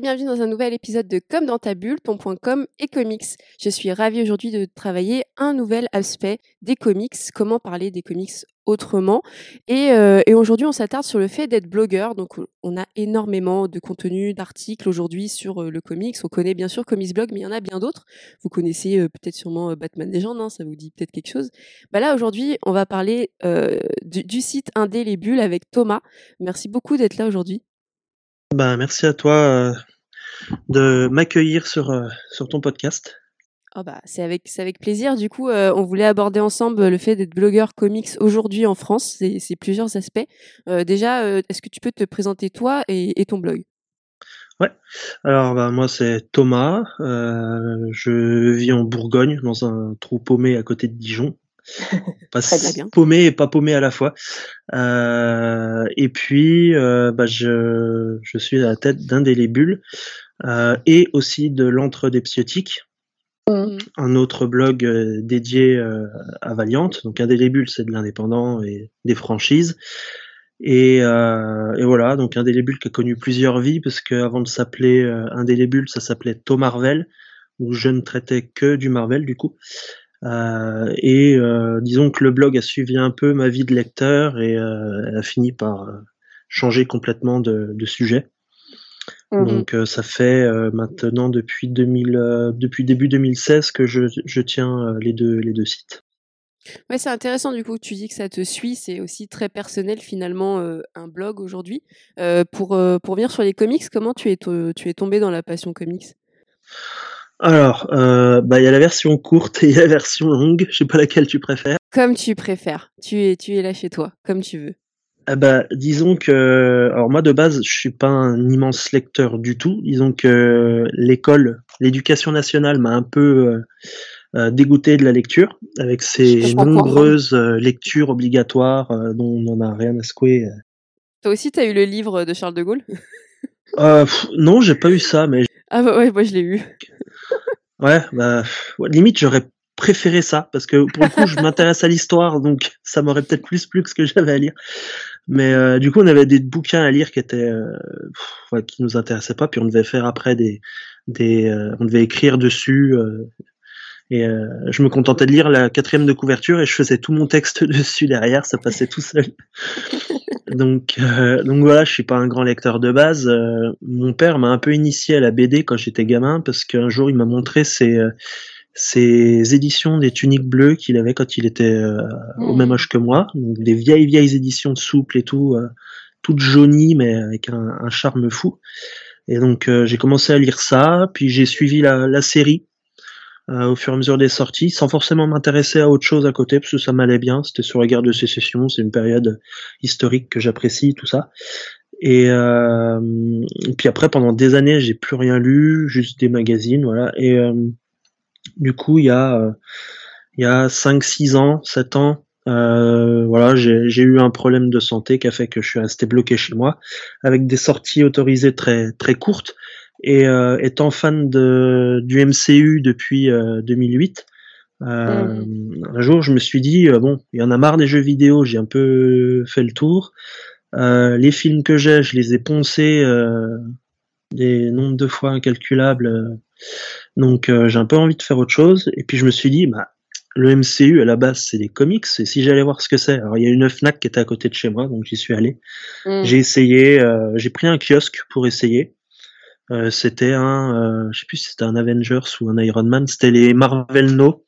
bienvenue dans un nouvel épisode de Comme dans ta bulle, ton point com et comics. Je suis ravie aujourd'hui de travailler un nouvel aspect des comics, comment parler des comics autrement. Et, euh, aujourd'hui, on s'attarde sur le fait d'être blogueur. Donc, on a énormément de contenu, d'articles aujourd'hui sur euh, le comics. On connaît bien sûr Comics Blog, mais il y en a bien d'autres. Vous connaissez euh, peut-être sûrement Batman Legend, hein, ça vous dit peut-être quelque chose. Bah là, aujourd'hui, on va parler du, du site Indé les Bulles avec Thomas. Merci beaucoup d'être là aujourd'hui. Ben, merci à toi euh, de m'accueillir sur, euh, sur ton podcast. Oh bah, c'est avec, plaisir. Du coup, euh, on voulait aborder ensemble le fait d'être blogueur comics aujourd'hui en France. C'est, plusieurs aspects. Déjà, est-ce que tu peux te présenter toi et, et ton blog? Ouais. Alors bah, moi c'est Thomas. je vis en Bourgogne dans un trou paumé à côté de Dijon. Pas paumé et pas paumé à la fois. Euh, et puis euh, bah, je, je suis à la tête d'Indélébule euh, et aussi de l'Entre des Psiotiques, Mhm. un autre blog dédié à Valiant. Donc Indélébule c'est de l'indépendant et des franchises. Et, et voilà, donc Indélébule qui a connu plusieurs vies, parce qu'avant de s'appeler euh, Indélébule, ça s'appelait To Marvel, où je ne traitais que du Marvel du coup. Euh, et euh, disons que le blog a suivi un peu ma vie de lecteur et euh, elle a fini par changer complètement de, de sujet. Mhm. Donc ça fait maintenant depuis 2000, euh, depuis début 2016 que je, je tiens les deux les deux sites. Ouais, c'est intéressant du coup. Tu dis que ça te suit, c'est aussi très personnel finalement euh, un blog aujourd'hui. Euh, pour euh, pour venir sur les comics, comment tu es tu es tombé dans la passion comics? Alors, euh, bah il y a la version courte et il y a la version longue. Je sais pas laquelle tu préfères. Comme tu préfères. Tu es tu es là chez toi, comme tu veux. Ah bah, disons que, alors moi de base, je suis pas un immense lecteur du tout. Disons que l'école, l'éducation nationale m'a un peu euh, euh, dégoûté de la lecture, avec ses nombreuses lectures obligatoires euh, dont on n'en a rien à secouer. Toi aussi, tu as eu le livre de Charles de Gaulle? Euh, pff, non, j'ai pas eu ça, mais Ah bah ouais, moi je l'ai eu. Ouais, bah ouais, limite j'aurais préféré ça parce que pour le coup, je m'intéresse à l'histoire, donc ça m'aurait peut-être plus plu que ce que j'avais à lire. Mais euh, du coup, on avait des bouquins à lire qui étaient euh, qui nous intéressaient pas, puis on devait faire après des euh, on devait écrire dessus et euh, je me contentais de lire la quatrième de couverture et je faisais tout mon texte dessus derrière, ça passait tout seul. donc euh, donc voilà, je suis pas un grand lecteur de base. Euh, mon père m'a un peu initié à la BD quand j'étais gamin parce qu'un jour il m'a montré ses euh, ses éditions des tuniques bleues qu'il avait quand il était euh, au même Mhm. âge que moi, donc des vieilles vieilles éditions souples et tout, euh, toutes jaunies mais avec un, un charme fou. Et donc euh, j'ai commencé à lire ça, puis j'ai suivi la, la série euh, au fur et à mesure des sorties, sans forcément m'intéresser à autre chose à côté, parce que ça m'allait bien. C'était sur la guerre de sécession, c'est une période historique que j'apprécie, tout ça. Et, euh, puis après, pendant des années, j'ai plus rien lu, juste des magazines, voilà. Et euh, du coup, il y a euh, il y a 5 6 ans, 7 ans, euh, voilà, j'ai eu un problème de santé qui a fait que je suis resté bloqué chez moi avec des sorties autorisées très très courtes et euh, étant fan de du MCU depuis euh, 2008 euh, Mhm. un jour je me suis dit euh, bon il y en a marre des jeux vidéo j'ai un peu fait le tour Euh, les films que j'ai je les ai poncés euh, des nombres de fois incalculables euh, donc euh, j'ai un peu envie de faire autre chose et puis je me suis dit bah le MCU à la base c'est des comics et si j'allais voir ce que c'est alors il y a une Fnac qui était à côté de chez moi donc j'y suis allé Mhm. j'ai essayé euh, j'ai pris un kiosque pour essayer euh, c'était un euh, je sais plus si c'était un Avengers ou un Iron Man c'était les Marvel No.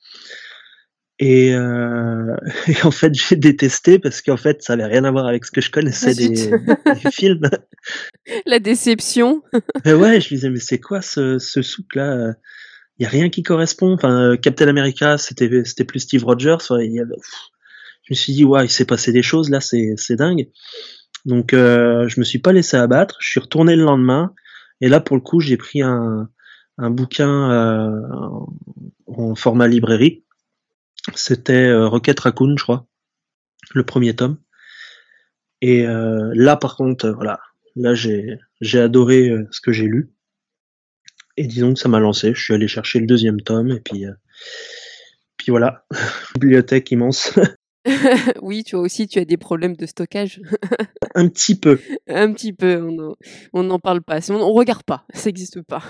Et, euh, et en fait j'ai détesté parce qu'en fait ça avait rien à voir avec ce que je connaissais des, films. La déception. mais ouais je me disais mais c'est quoi ce, ce souk là il y a rien qui correspond. Enfin euh, Captain America c'était c'était plus Steve Rogers y avait- je me suis dit ouais il s'est passé des choses là c'est c'est dingue. Donc euh, je me suis pas laissé abattre. Je suis retourné le lendemain et là pour le coup j'ai pris un bouquin euh, en- format librairie. C'était euh, Rocket Raccoon je crois le premier tome. Et euh, là par contre voilà là j'ai j'ai adoré euh, ce que j'ai lu. Et disons que ça m'a lancé. Je suis allé chercher le deuxième tome et puis puis voilà. Bibliothèque immense oui, tu vois aussi, tu as des problèmes de stockage. Un petit peu. Un petit peu, on n'en parle pas, on, on regarde pas, ça n'existe pas.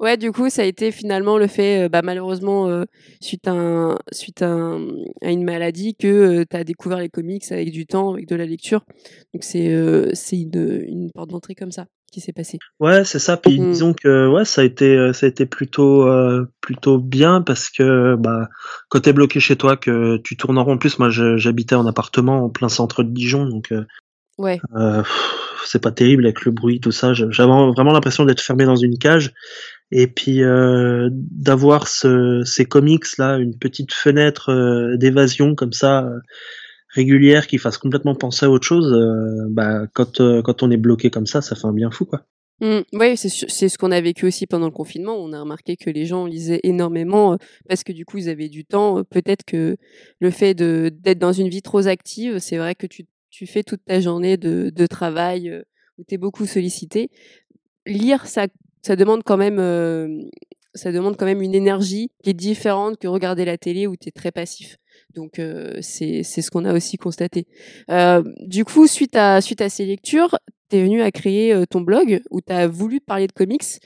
ouais, du coup, ça a été finalement le fait, euh, bah, malheureusement, euh, suite, à, un, suite à, à, une maladie, que euh, tu as découvert les comics avec du temps, avec de la lecture. Donc c'est une, une porte d'entrée comme ça qui s'est passé. Ouais, c'est ça. Puis mmh. disons que ouais, ça a été ça a été plutôt plutôt bien parce que bah quand t'es bloqué chez toi que tu tournes en rond. En plus, moi j'habitais en appartement en plein centre de Dijon, donc ouais. c'est pas terrible avec le bruit tout ça. J'avais vraiment l'impression d'être fermé dans une cage et puis euh, d'avoir ce, ces comics là, une petite fenêtre euh, d'évasion comme ça euh, régulière qui fasse complètement penser à autre chose. bah quand quand on est bloqué comme ça, ça fait un bien fou quoi. Mmh, oui, c'est ce qu'on a vécu aussi pendant le confinement. On a remarqué que les gens lisaient énormément parce que du coup ils avaient du temps. Peut-être que le fait d'être dans une vie trop active, c'est vrai que tu, tu fais toute ta journée de, de travail où tu es beaucoup sollicité. Lire, ça ça demande quand même euh, ça demande quand même une énergie qui est différente que regarder la télé où tu es très passif. Donc euh, c'est ce qu'on a aussi constaté. Euh, du coup, suite à suite à ces lectures, tu es venu à créer ton blog où tu as voulu parler de comics.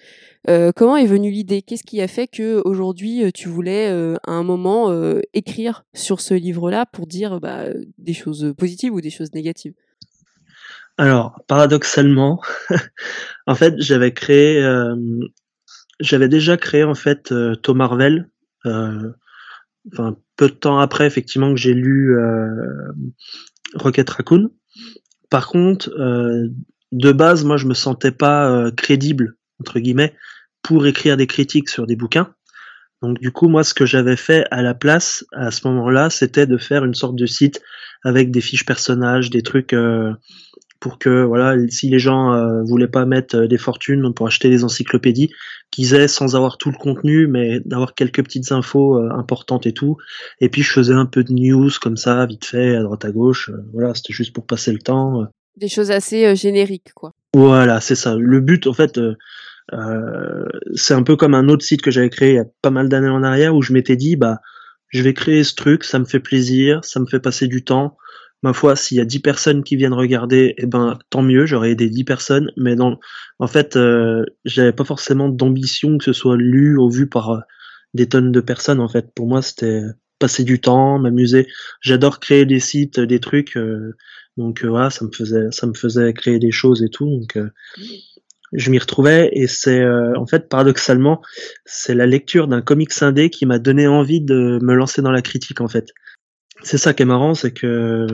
comment est venue l'idée? Qu'est-ce qui a fait que aujourd'hui tu voulais à un moment écrire sur ce livre-là pour dire bah, des choses positives ou des choses négatives? Alors, paradoxalement, en fait, j'avais créé, euh, j'avais déjà créé en fait euh, Tom Marvel, euh, enfin peu de temps après effectivement que j'ai lu euh, Rocket Raccoon. Par contre, de base, moi, je me sentais pas crédible entre guillemets pour écrire des critiques sur des bouquins. Donc du coup, moi, ce que j'avais fait à la place à ce moment-là, c'était de faire une sorte de site avec des fiches personnages, des trucs pour que voilà, si les gens euh, voulaient pas mettre euh, des fortunes pour acheter des encyclopédies, qu'ils aient sans avoir tout le contenu, mais d'avoir quelques petites infos euh, importantes et tout. Et puis je faisais un peu de news comme ça, vite fait, à droite à gauche. voilà, c'était juste pour passer le temps. Des choses assez génériques, quoi. Voilà, c'est ça. Le but, en fait, c'est un peu comme un autre site que j'avais créé il y a pas mal d'années en arrière où je m'étais dit, bah, je vais créer ce truc, ça me fait plaisir, ça me fait passer du temps ma foi, s'il y a 10 personnes qui viennent regarder, eh ben tant mieux, j'aurais aidé 10 personnes, mais dans, en fait, euh, j'avais pas forcément d'ambition que ce soit lu ou vu par euh, des tonnes de personnes. En fait, pour moi, c'était passer du temps, m'amuser. J'adore créer des sites, des trucs, euh, donc voilà, ça me faisait, ça me faisait créer des choses et tout, donc je m'y retrouvais et c'est en fait paradoxalement c'est la lecture d'un comics indé qui m'a donné envie de me lancer dans la critique en fait c'est ça qui est marrant, c'est que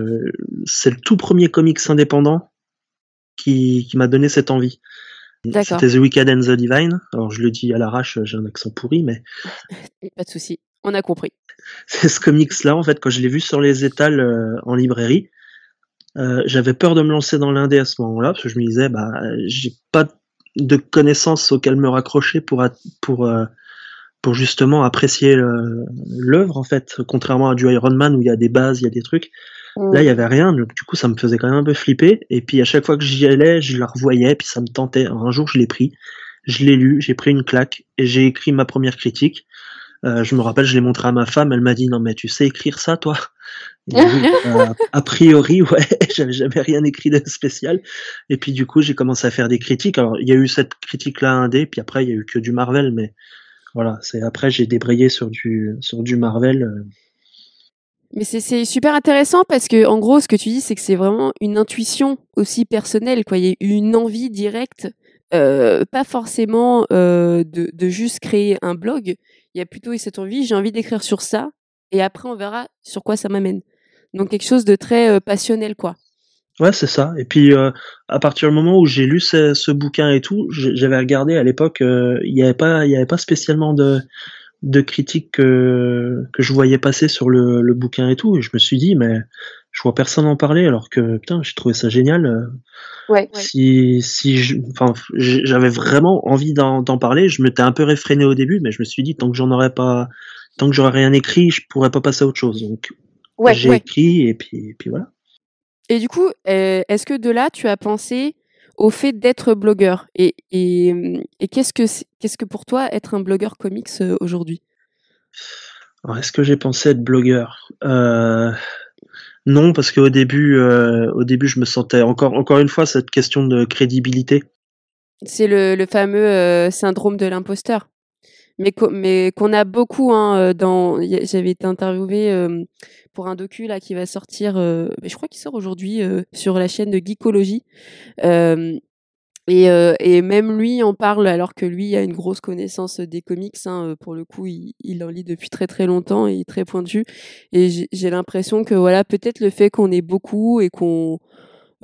c'est le tout premier comics indépendant qui, qui m'a donné cette envie. C'était The Wicked and the Divine. Alors je le dis à l'arrache, j'ai un accent pourri, mais pas de souci, on a compris. C'est ce comics-là, en fait, quand je l'ai vu sur les étals euh, en librairie, euh, j'avais peur de me lancer dans l'indé à ce moment-là, parce que je me disais, bah, j'ai pas de connaissances auxquelles me raccrocher pour pour euh, pour justement apprécier l'œuvre en fait, contrairement à du Iron Man où il y a des bases, il y a des trucs. Là, il y avait rien, donc du coup, ça me faisait quand même un peu flipper. Et puis à chaque fois que j'y allais, je la revoyais, puis ça me tentait. un jour, je l'ai pris, je l'ai lu, j'ai pris une claque et j'ai écrit ma première critique. Euh, je me rappelle, je l'ai montré à ma femme, elle m'a dit non mais tu sais écrire ça toi? Euh, A priori ouais, j'avais jamais rien écrit de spécial. Et puis du coup j'ai commencé à faire des critiques. Alors il y a eu cette critique là indé, puis après il y a eu que du Marvel, mais voilà, c'est après j'ai débrayé sur du sur du Marvel. Euh. Mais c'est super intéressant parce que en gros, ce que tu dis, c'est que c'est vraiment une intuition aussi personnelle. Quoi. Il y a une envie directe, euh, pas forcément euh, de, de, juste créer un blog. Il y a plutôt cette envie, j'ai envie d'écrire sur ça, et après on verra sur quoi ça m'amène. Donc quelque chose de très euh, passionnel, quoi. Ouais, c'est ça. Et puis, euh, à partir du moment où j'ai lu ce, ce, bouquin et tout, j'avais regardé à l'époque, euh, il n'y avait pas, il y avait pas spécialement de, de critiques que, que je voyais passer sur le, le, bouquin et tout. Et je me suis dit, mais je vois personne en parler, alors que putain, j'ai trouvé ça génial. Euh. Ouais, si, si, enfin, j'avais vraiment envie d'en parler. Je m'étais un peu réfréné au début, mais je me suis dit, tant que j'en aurais pas, tant que j'aurais rien écrit, je pourrais pas passer à autre chose. Donc, ouais, j'ai écrit et puis, et puis voilà. Et du coup, euh, est-ce que de là, tu as pensé au fait d'être blogueur Et, et, qu'est-ce que qu'est-ce que pour toi être un blogueur comics euh, aujourd'hui? Est-ce que j'ai pensé être blogueur? Euh, Non, parce qu'au début, euh, au début, je me sentais encore, encore une fois, cette question de crédibilité. C'est le, le fameux euh, syndrome de l'imposteur, mais qu'on a beaucoup. Hein, euh, dans, j'avais été interviewée euh, pour un docu là qui va sortir, euh, je crois qu'il sort aujourd'hui sur la chaîne de Geekologie. Et, et même lui en parle alors que lui a une grosse connaissance des comics. Hein, pour le coup, il, en lit depuis très très longtemps et il est très pointu. Et j'ai l'impression que voilà, peut-être le fait qu'on est beaucoup et qu'on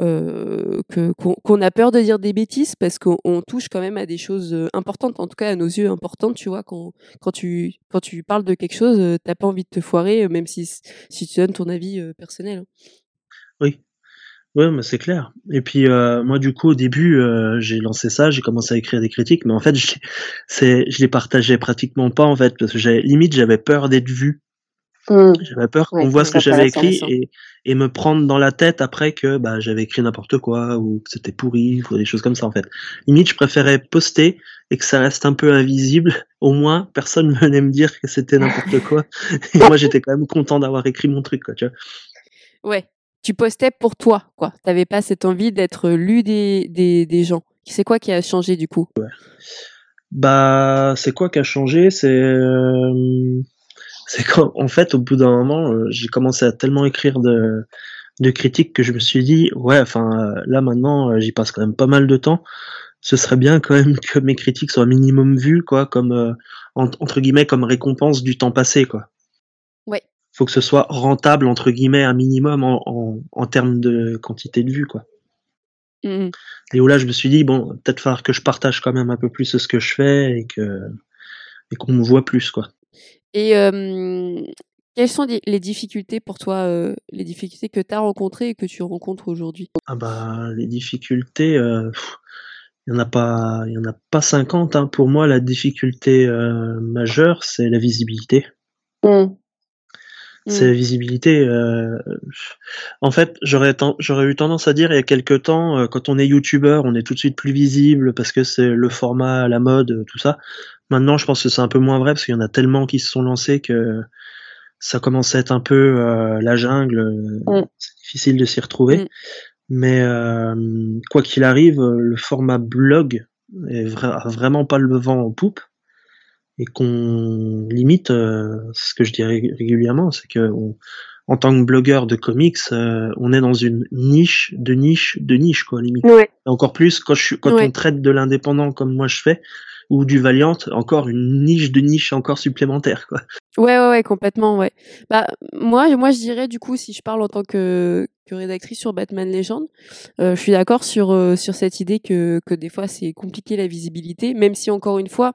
euh, qu'on a peur de dire des bêtises parce qu'on on touche quand même à des choses euh, importantes, en tout cas à nos yeux importantes. Tu vois, quand quand tu quand tu parles de quelque chose, euh, t'as pas envie de te foirer, même si si tu donnes ton avis personnel. hein. Oui, ouais, mais c'est clair. Et puis moi, du coup, au début, j'ai lancé ça, j'ai commencé à écrire des critiques, mais en fait, je, je les partageais pratiquement pas en fait, parce que limite, j'avais peur d'être vu. J'avais peur Ouais, qu'on voit ce que j'avais écrit et, et me prendre dans la tête après que bah, j'avais écrit n'importe quoi ou que c'était pourri ou des choses comme ça en fait. Limite, je préférais poster et que ça reste un peu invisible. Au moins, personne venait me dire que c'était n'importe quoi. Et moi, j'étais quand même content d'avoir écrit mon truc, quoi, tu vois. Ouais, tu postais pour toi, quoi. T'avais pas cette envie d'être lu des, des, des gens. C'est quoi qui a changé du coup? Bah, c'est quoi qui a changé? C'est euh, c'est quand, en fait, au bout d'un moment, euh, j'ai commencé à tellement écrire de, de critiques que je me suis dit, ouais, enfin, euh, là maintenant, euh, j'y passe quand même pas mal de temps. Ce serait bien quand même que mes critiques soient minimum vues, quoi, comme euh, en- entre guillemets, comme récompense du temps passé, quoi. Ouais. Faut que ce soit rentable entre guillemets un minimum en, en, en termes de quantité de vues, quoi. Mhm. Et où là, je me suis dit, bon, peut-être falloir que je partage quand même un peu plus ce que je fais et que et qu'on me voit plus, quoi. Et quelles sont les difficultés pour toi, euh, les difficultés que tu as rencontrées et que tu rencontres aujourd'hui? Ah bah, les difficultés, euh, il y en a pas, il y en a pas 50. Hein. Pour moi, la difficulté euh, majeure, c'est la visibilité. C'est la Mhm. visibilité. En fait, j'aurais eu tendance à dire il y a quelque temps, quand on est youtubeur, on est tout de suite plus visible parce que c'est le format, la mode, tout ça. Maintenant, je pense que c'est un peu moins vrai parce qu'il y en a tellement qui se sont lancés que ça commence à être un peu euh, la jungle. euh, Mm. C'est difficile de s'y retrouver. Mm. Mais euh, quoi qu'il arrive, le format blog est vra- a vraiment pas le vent en poupe et qu'on limite, euh, c'est ce que je dis ré- régulièrement, c'est que on- en tant que blogueur de comics, euh, on est dans une niche de niche de niche quoi limite. Ouais. Et encore plus quand je suis, quand Ouais. on traite de l'indépendant comme moi je fais ou du Valiant, encore une niche de niche encore supplémentaire quoi. Ouais, ouais, ouais, complètement, ouais. Bah, moi, moi, je dirais, du coup, si je parle en tant que, que rédactrice sur Batman Legend, euh, je suis d'accord sur, euh, sur cette idée que, que des fois, c'est compliqué la visibilité, même si, encore une fois,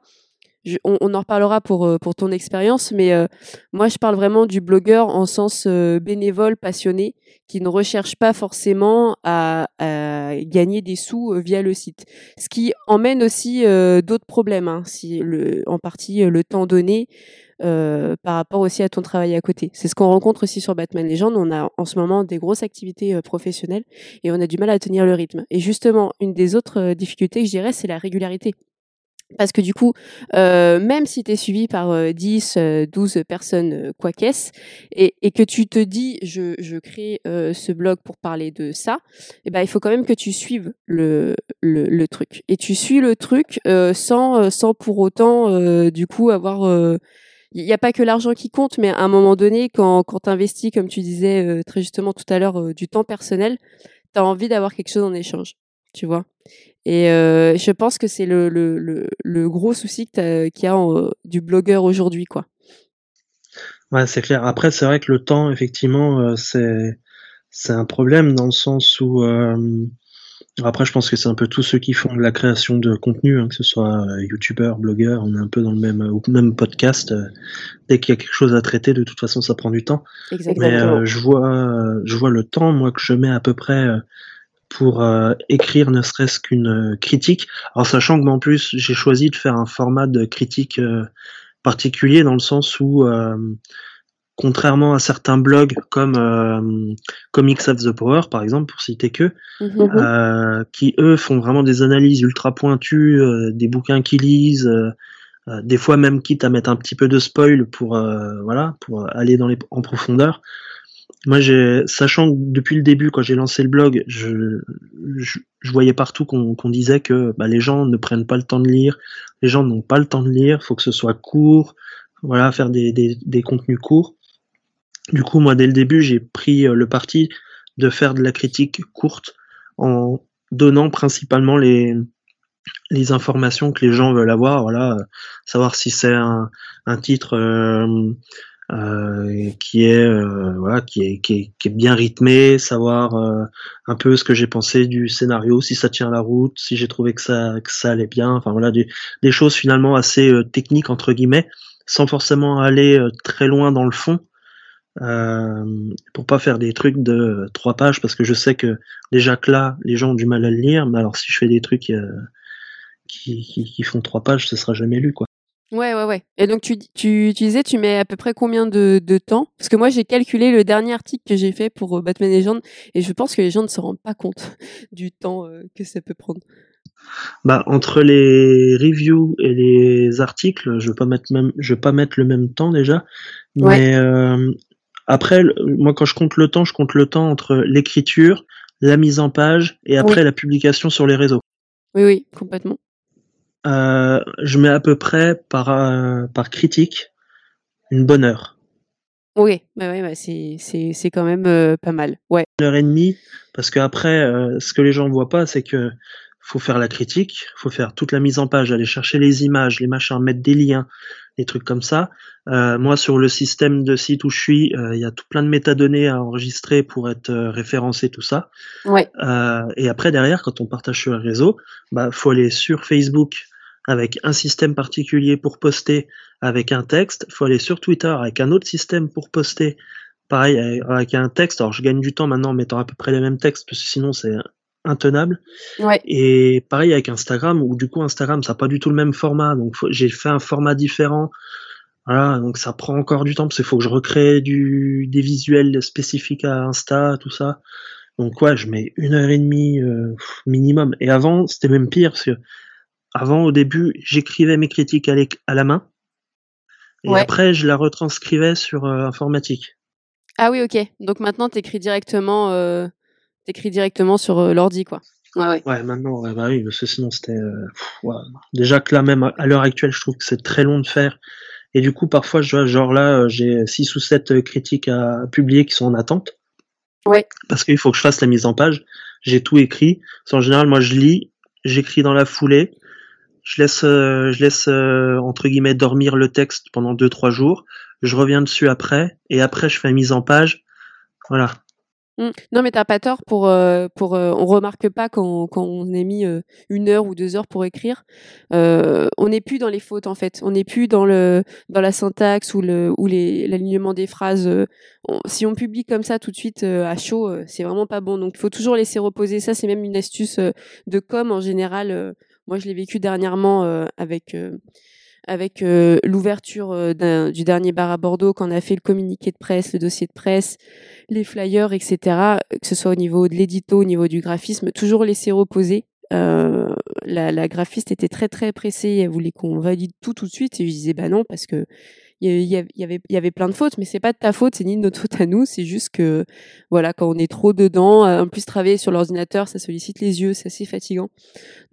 je- on, on en reparlera pour, euh, pour ton expérience, mais euh, moi, je parle vraiment du blogueur en sens euh, bénévole, passionné, qui ne recherche pas forcément à, à gagner des sous euh, via le site. Ce qui emmène aussi euh, d'autres problèmes, hein, si le, en partie le temps donné, par rapport aussi à ton travail à côté. C'est ce qu'on rencontre aussi sur Batman Legend. On a en ce moment des grosses activités professionnelles et on a du mal à tenir le rythme. Et justement, une des autres difficultés je dirais, c'est la régularité. Parce que du coup, euh, même si tu es suivi par euh, 10, euh, 12 personnes, euh, quoi qu'est-ce, et, et que tu te dis, je, je crée euh, ce blog pour parler de ça, eh ben, il faut quand même que tu suives le, le, le truc. Et tu suis le truc euh, sans, euh, sans pour autant, euh, du coup, avoir... euh, il n'y a pas que l'argent qui compte, mais à un moment donné, quand, quand tu investis, comme tu disais euh, très justement tout à l'heure, euh, du temps personnel, tu as envie d'avoir quelque chose en échange, tu vois. Et euh, je pense que c'est le, le, le, le gros souci qu'il y a en, du blogueur aujourd'hui, quoi. Ouais, c'est clair. Après, c'est vrai que le temps, effectivement, euh, c'est c'est un problème dans le sens où euh, après, je pense que c'est un peu tous ceux qui font de la création de contenu, hein, que ce soit youtubeur, blogueur, on est un peu dans le même ou même podcast. dès qu'il y a quelque chose à traiter, de toute façon, ça prend du temps. Mais Exactement. euh, je vois, je vois le temps, moi, que je mets à peu près pour euh, écrire ne serait-ce qu'une euh, critique. Alors sachant que en plus, j'ai choisi de faire un format de critique euh, particulier dans le sens où, euh, contrairement à certains blogs comme euh, Comics of the Power, par exemple, pour citer que, euh, qui eux font vraiment des analyses ultra pointues, euh, des bouquins qu'ils lisent, euh, des fois même quitte à mettre un petit peu de spoil pour voilà pour aller dans les en profondeur. Moi, sachant que depuis le début, quand j'ai lancé le blog, je, je, voyais partout qu'on disait que bah, les gens ne prennent pas le temps de lire, les gens n'ont pas le temps de lire, faut que ce soit court, voilà, faire des, des, des contenus courts. Du coup, moi, dès le début, j'ai pris euh, le parti de faire de la critique courte en donnant principalement les, les informations que les gens veulent avoir, voilà, savoir si c'est un, un titre euh, euh, qui est euh, voilà qui est, qui est, qui est bien rythmé savoir euh, un peu ce que j'ai pensé du scénario si ça tient la route si j'ai trouvé que ça que ça allait bien enfin voilà des, des choses finalement assez techniques entre guillemets sans forcément aller très loin dans le fond euh, pour pas faire des trucs de trois pages parce que je sais que déjà que là les gens ont du mal à le lire mais alors si je fais des trucs qui, qui, qui font trois pages ce sera jamais lu quoi Ouais, ouais, ouais. Et donc, tu, tu, tu, disais, tu mets à peu près combien de, de temps? Parce que moi, j'ai calculé le dernier article que j'ai fait pour euh, Batman Legends et je pense que les gens ne se rendent pas compte du temps euh, que ça peut prendre. Bah, entre les reviews et les articles, je vais pas mettre même, je vais pas mettre le même temps déjà. Mais euh, après, moi, quand je compte le temps, je compte le temps entre l'écriture, la mise en page et après la publication sur les réseaux. Oui, oui, complètement. Euh, je mets à peu près par, euh, par critique une bonne heure. Oui, bah ouais, bah c'est, c'est, c'est quand même euh, pas mal. Ouais. Une heure et demie, parce que après, ce que les gens voient pas, c'est que faut faire la critique, faut faire toute la mise en page, aller chercher les images, les machins, mettre des liens, des trucs comme ça. Moi, sur le système de site où je suis, il y a tout plein de métadonnées à enregistrer pour être référencé, tout ça. Ouais. et après, derrière, quand on partage sur le réseau, bah, faut aller sur Facebook, avec un système particulier pour poster avec un texte. Il faut aller sur Twitter avec un autre système pour poster. Pareil, avec un texte. Alors, je gagne du temps maintenant en mettant à peu près les mêmes textes, parce que sinon, c'est intenable. Ouais. Et pareil avec Instagram, où du coup, Instagram, ça n'a pas du tout le même format. Donc, j'ai fait un format différent. Voilà, donc ça prend encore du temps, parce qu'il faut que je recrée du, des visuels spécifiques à Insta, tout ça. Donc, ouais, je mets une heure et demie euh, minimum. Et avant, c'était même pire, parce que avant, au début, j'écrivais mes critiques à, la main. Et après, je la retranscrivais sur euh, informatique. Ah oui, ok. Donc maintenant, tu écris directement, euh, directement sur euh, l'ordi, quoi. Ouais, ouais. ouais maintenant, bah oui, parce que sinon, c'était. Déjà que là, même à l'heure actuelle, je trouve que c'est très long de faire. Et du coup, parfois, je vois, genre là, j'ai six ou sept critiques à publier qui sont en attente. Ouais. Parce qu'il faut que je fasse la mise en page. J'ai tout écrit. En général, moi, je lis, j'écris dans la foulée je laisse, euh, je laisse euh, entre guillemets dormir le texte pendant deux trois jours. Je reviens dessus après et après je fais mise en page. Voilà. Mmh. Non, mais t'as pas tort pour euh, pour on remarque pas quand, quand on a mis une heure ou deux heures pour écrire, on n'est plus dans les fautes en fait, on n'est plus dans le dans la syntaxe ou le ou les l'alignement des phrases. si on publie comme ça tout de suite à chaud, c'est vraiment pas bon. Donc il faut toujours laisser reposer. Ça c'est même une astuce de com en général moi, je l'ai vécu dernièrement euh, avec euh, avec euh, l'ouverture du dernier bar à Bordeaux, quand on a fait le communiqué de presse, le dossier de presse, les flyers, etc., que ce soit au niveau de l'édito, au niveau du graphisme, toujours laisser reposer. Euh, la, la, graphiste était très très pressée, elle voulait qu'on valide tout tout de suite, et je disais bah non parce que il y, avait, plein de fautes, mais c'est pas de ta faute, c'est ni de notre faute à nous, c'est juste que, voilà, quand on est trop dedans, euh, en plus travailler sur l'ordinateur, ça sollicite les yeux, c'est assez fatigant.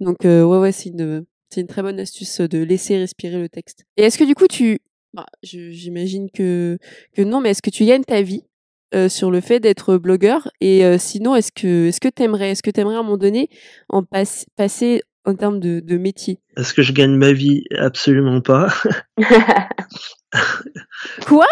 Donc, euh, ouais, ouais, c'est une, très bonne astuce de laisser respirer le texte. Et est-ce que du coup, tu, bah, j'imagine que, non, mais est-ce que tu gagnes ta vie euh, sur le fait d'être blogueur? Et sinon est-ce que est-ce que t'aimerais est-ce que t'aimerais à un moment donné en passer en termes de, de métier Est-ce que je gagne ma vie? Absolument pas. Quoi?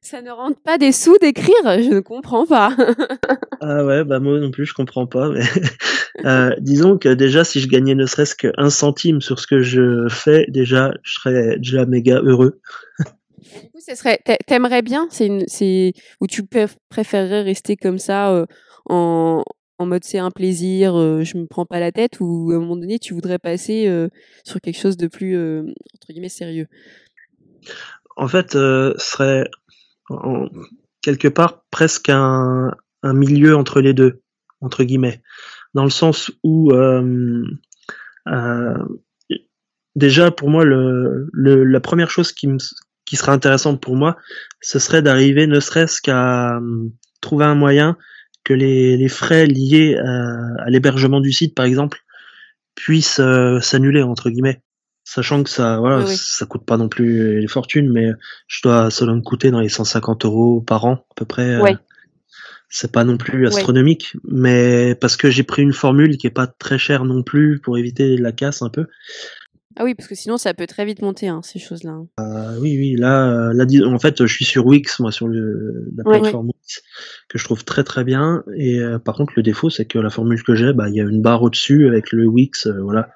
Ça ne rentre pas des sous d'écrire? Je ne comprends pas. ah ouais, bah moi non plus, je comprends pas. Mais euh, disons que déjà, si je gagnais ne serait-ce qu'un centime sur ce que je fais, déjà, je serais déjà méga heureux. Du coup, ce serait, t'aimerais bien, c'est une, c'est, ou tu préférerais rester comme ça euh, en, en mode c'est un plaisir, euh, je me prends pas la tête, ou à un moment donné tu voudrais passer sur quelque chose de plus guillemets sérieux? En fait, euh, serait quelque part presque un, milieu entre les deux, entre guillemets, dans le sens où euh, euh, déjà pour moi la première chose qui me qui serait intéressante pour moi, ce serait d'arriver ne serait-ce qu'à trouver un moyen que les, les frais liés à, à l'hébergement du site, par exemple, puissent euh, s'annuler entre guillemets sachant que ça voilà Oui, oui. ça coûte pas non plus les fortunes mais je dois ça doit me coûter dans les 150 euros par an à peu près euh, Ouais. c'est pas non plus astronomique mais parce que j'ai pris une formule qui est pas très chère non plus pour éviter la casse un peu Ah oui, parce que sinon ça peut très vite monter, hein, ces choses-là. Ah oui oui là euh, là en fait je suis sur Wix moi sur le la Ouais. plateforme Wix que je trouve très très bien et euh, par contre le défaut c'est que la formule que j'ai bah il y a une barre au-dessus avec le Wix euh, voilà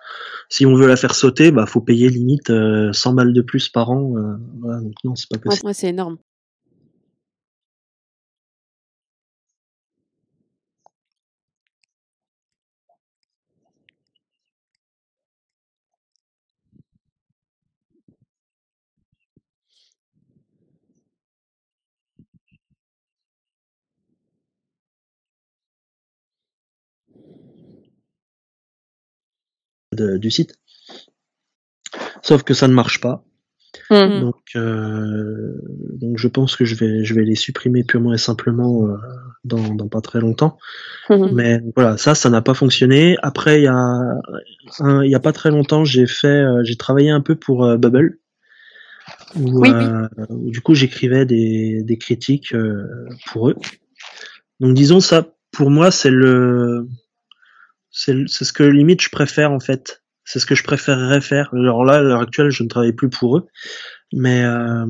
si on veut la faire sauter bah faut payer limite euh, 100 balles de plus par an euh, voilà donc non c'est pas possible Ouais, c'est énorme. De- du site sauf que ça ne marche pas donc euh, donc je pense que je vais je vais les supprimer purement et simplement euh, dans, dans pas très longtemps Mhm. Mais voilà, ça, ça n'a pas fonctionné. Après, il y a, un- il y a pas très longtemps, j'ai fait, euh, j'ai travaillé un peu pour Bubble, où, Oui, oui. où du coup j'écrivais des, des critiques pour eux. Donc disons ça, pour moi, c'est le, c'est ce que limite je préfère en fait. C'est ce que je préférerais faire. Alors là, à l'heure actuelle, je ne travaille plus pour eux, mais euh,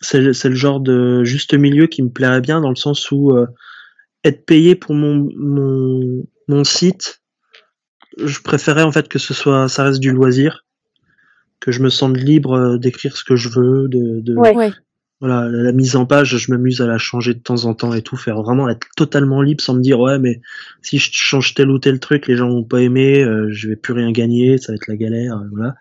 c'est le- c'est le genre de juste milieu qui me plairait bien dans le sens où euh, être payé pour mon, mon, mon site, je préférais en fait que ce soit, ça reste du loisir, que je me sente libre euh, d'écrire ce que je veux, de, de Ouais. Voilà, la, mise en page, je m'amuse à la changer de temps en temps et tout, faire vraiment être totalement libre sans me dire ouais mais si je change tel ou tel truc, les gens vont pas aimer, euh, je vais plus rien gagner, ça va être la galère, euh, voilà.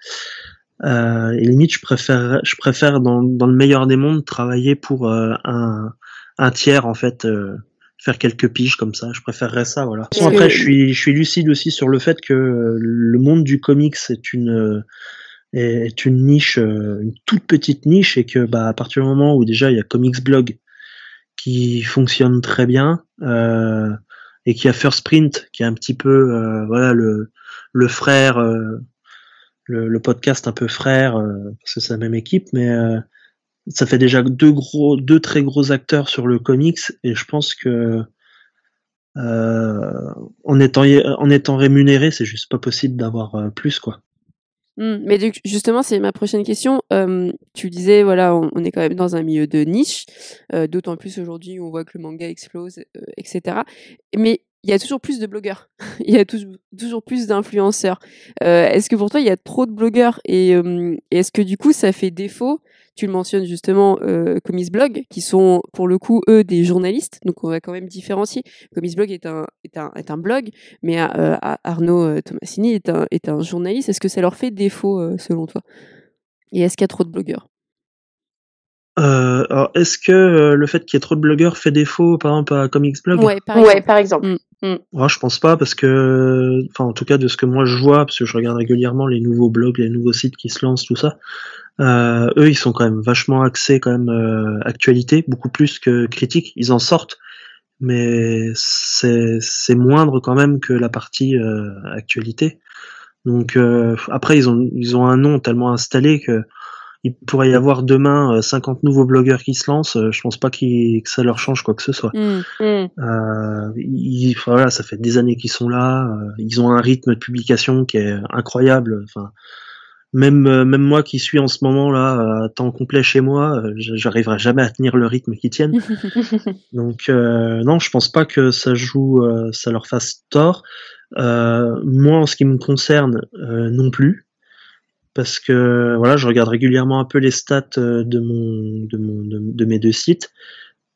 Euh, et limite, je préfère, je préfère dans, dans le meilleur des mondes travailler pour euh, un, un tiers en fait, euh, faire quelques piges comme ça. Je préférerais ça, voilà. Après, je suis, je suis lucide aussi sur le fait que euh, le monde du comics est une euh, est une niche, euh, une toute petite niche, et que bah à partir du moment où déjà il y a Comics Blog qui fonctionne très bien, euh, et qui a First Print qui est un petit peu euh, voilà le le frère euh, le, le podcast un peu frère euh, parce que c'est la même équipe mais euh, ça fait déjà deux gros deux très gros acteurs sur le comics et je pense que en étant en étant rémunéré c'est juste pas possible d'avoir plus quoi Mm. Mais justement, c'est ma prochaine question. Euh, tu disais, voilà, on, est quand même dans un milieu de niche, euh, d'autant plus aujourd'hui, on voit que le manga explose, euh, etc. Mais il y a toujours plus de blogueurs, il y a tou- toujours plus d'influenceurs. Est-ce que pour toi, il y a trop de blogueurs? Et est-ce que du coup, ça fait défaut Tu le mentionnes justement, euh, Comics Blog, qui sont pour le coup, eux, des journalistes. Donc, on va quand même différencier. Comics Blog est un, est un, est un blog, mais euh, Ar- Arnaud euh, Tomassini est un, est un journaliste. Est-ce que ça leur fait défaut euh, selon toi? Et est-ce qu'il y a trop de blogueurs? Euh, alors est-ce que euh, le fait qu'il y ait trop de blogueurs fait défaut par exemple à Comics Blog? Ouais, par Ouais, exemple. par exemple. Moi, je pense pas parce que, enfin, en tout cas, de ce que moi je vois, parce que je regarde régulièrement les nouveaux blogs, les nouveaux sites qui se lancent, tout ça. Euh, eux, ils sont quand même vachement axés quand même euh, actualité, beaucoup plus que critique. Ils en sortent, mais c'est moindre quand même que la partie euh, actualité. Donc euh, après, ils ont ils ont un nom tellement installé que il pourrait y avoir demain euh, 50 nouveaux blogueurs qui se lancent. euh, Je pense pas qu'ils- que ça leur change quoi que ce soit. Mm. Mm. Euh, ils, voilà, ça fait des années qu'ils sont là. euh, ils ont un rythme de publication qui est incroyable. Enfin, même euh, même moi qui suis en ce moment là à temps complet chez moi, euh, j'arriverai jamais à tenir le rythme qu'ils tiennent. Donc euh, non, je pense pas que ça joue, euh, ça leur fasse tort. Euh, moi, en ce qui me concerne, non plus, parce que voilà, je regarde régulièrement un peu les stats de mon de mon de, de mes deux sites.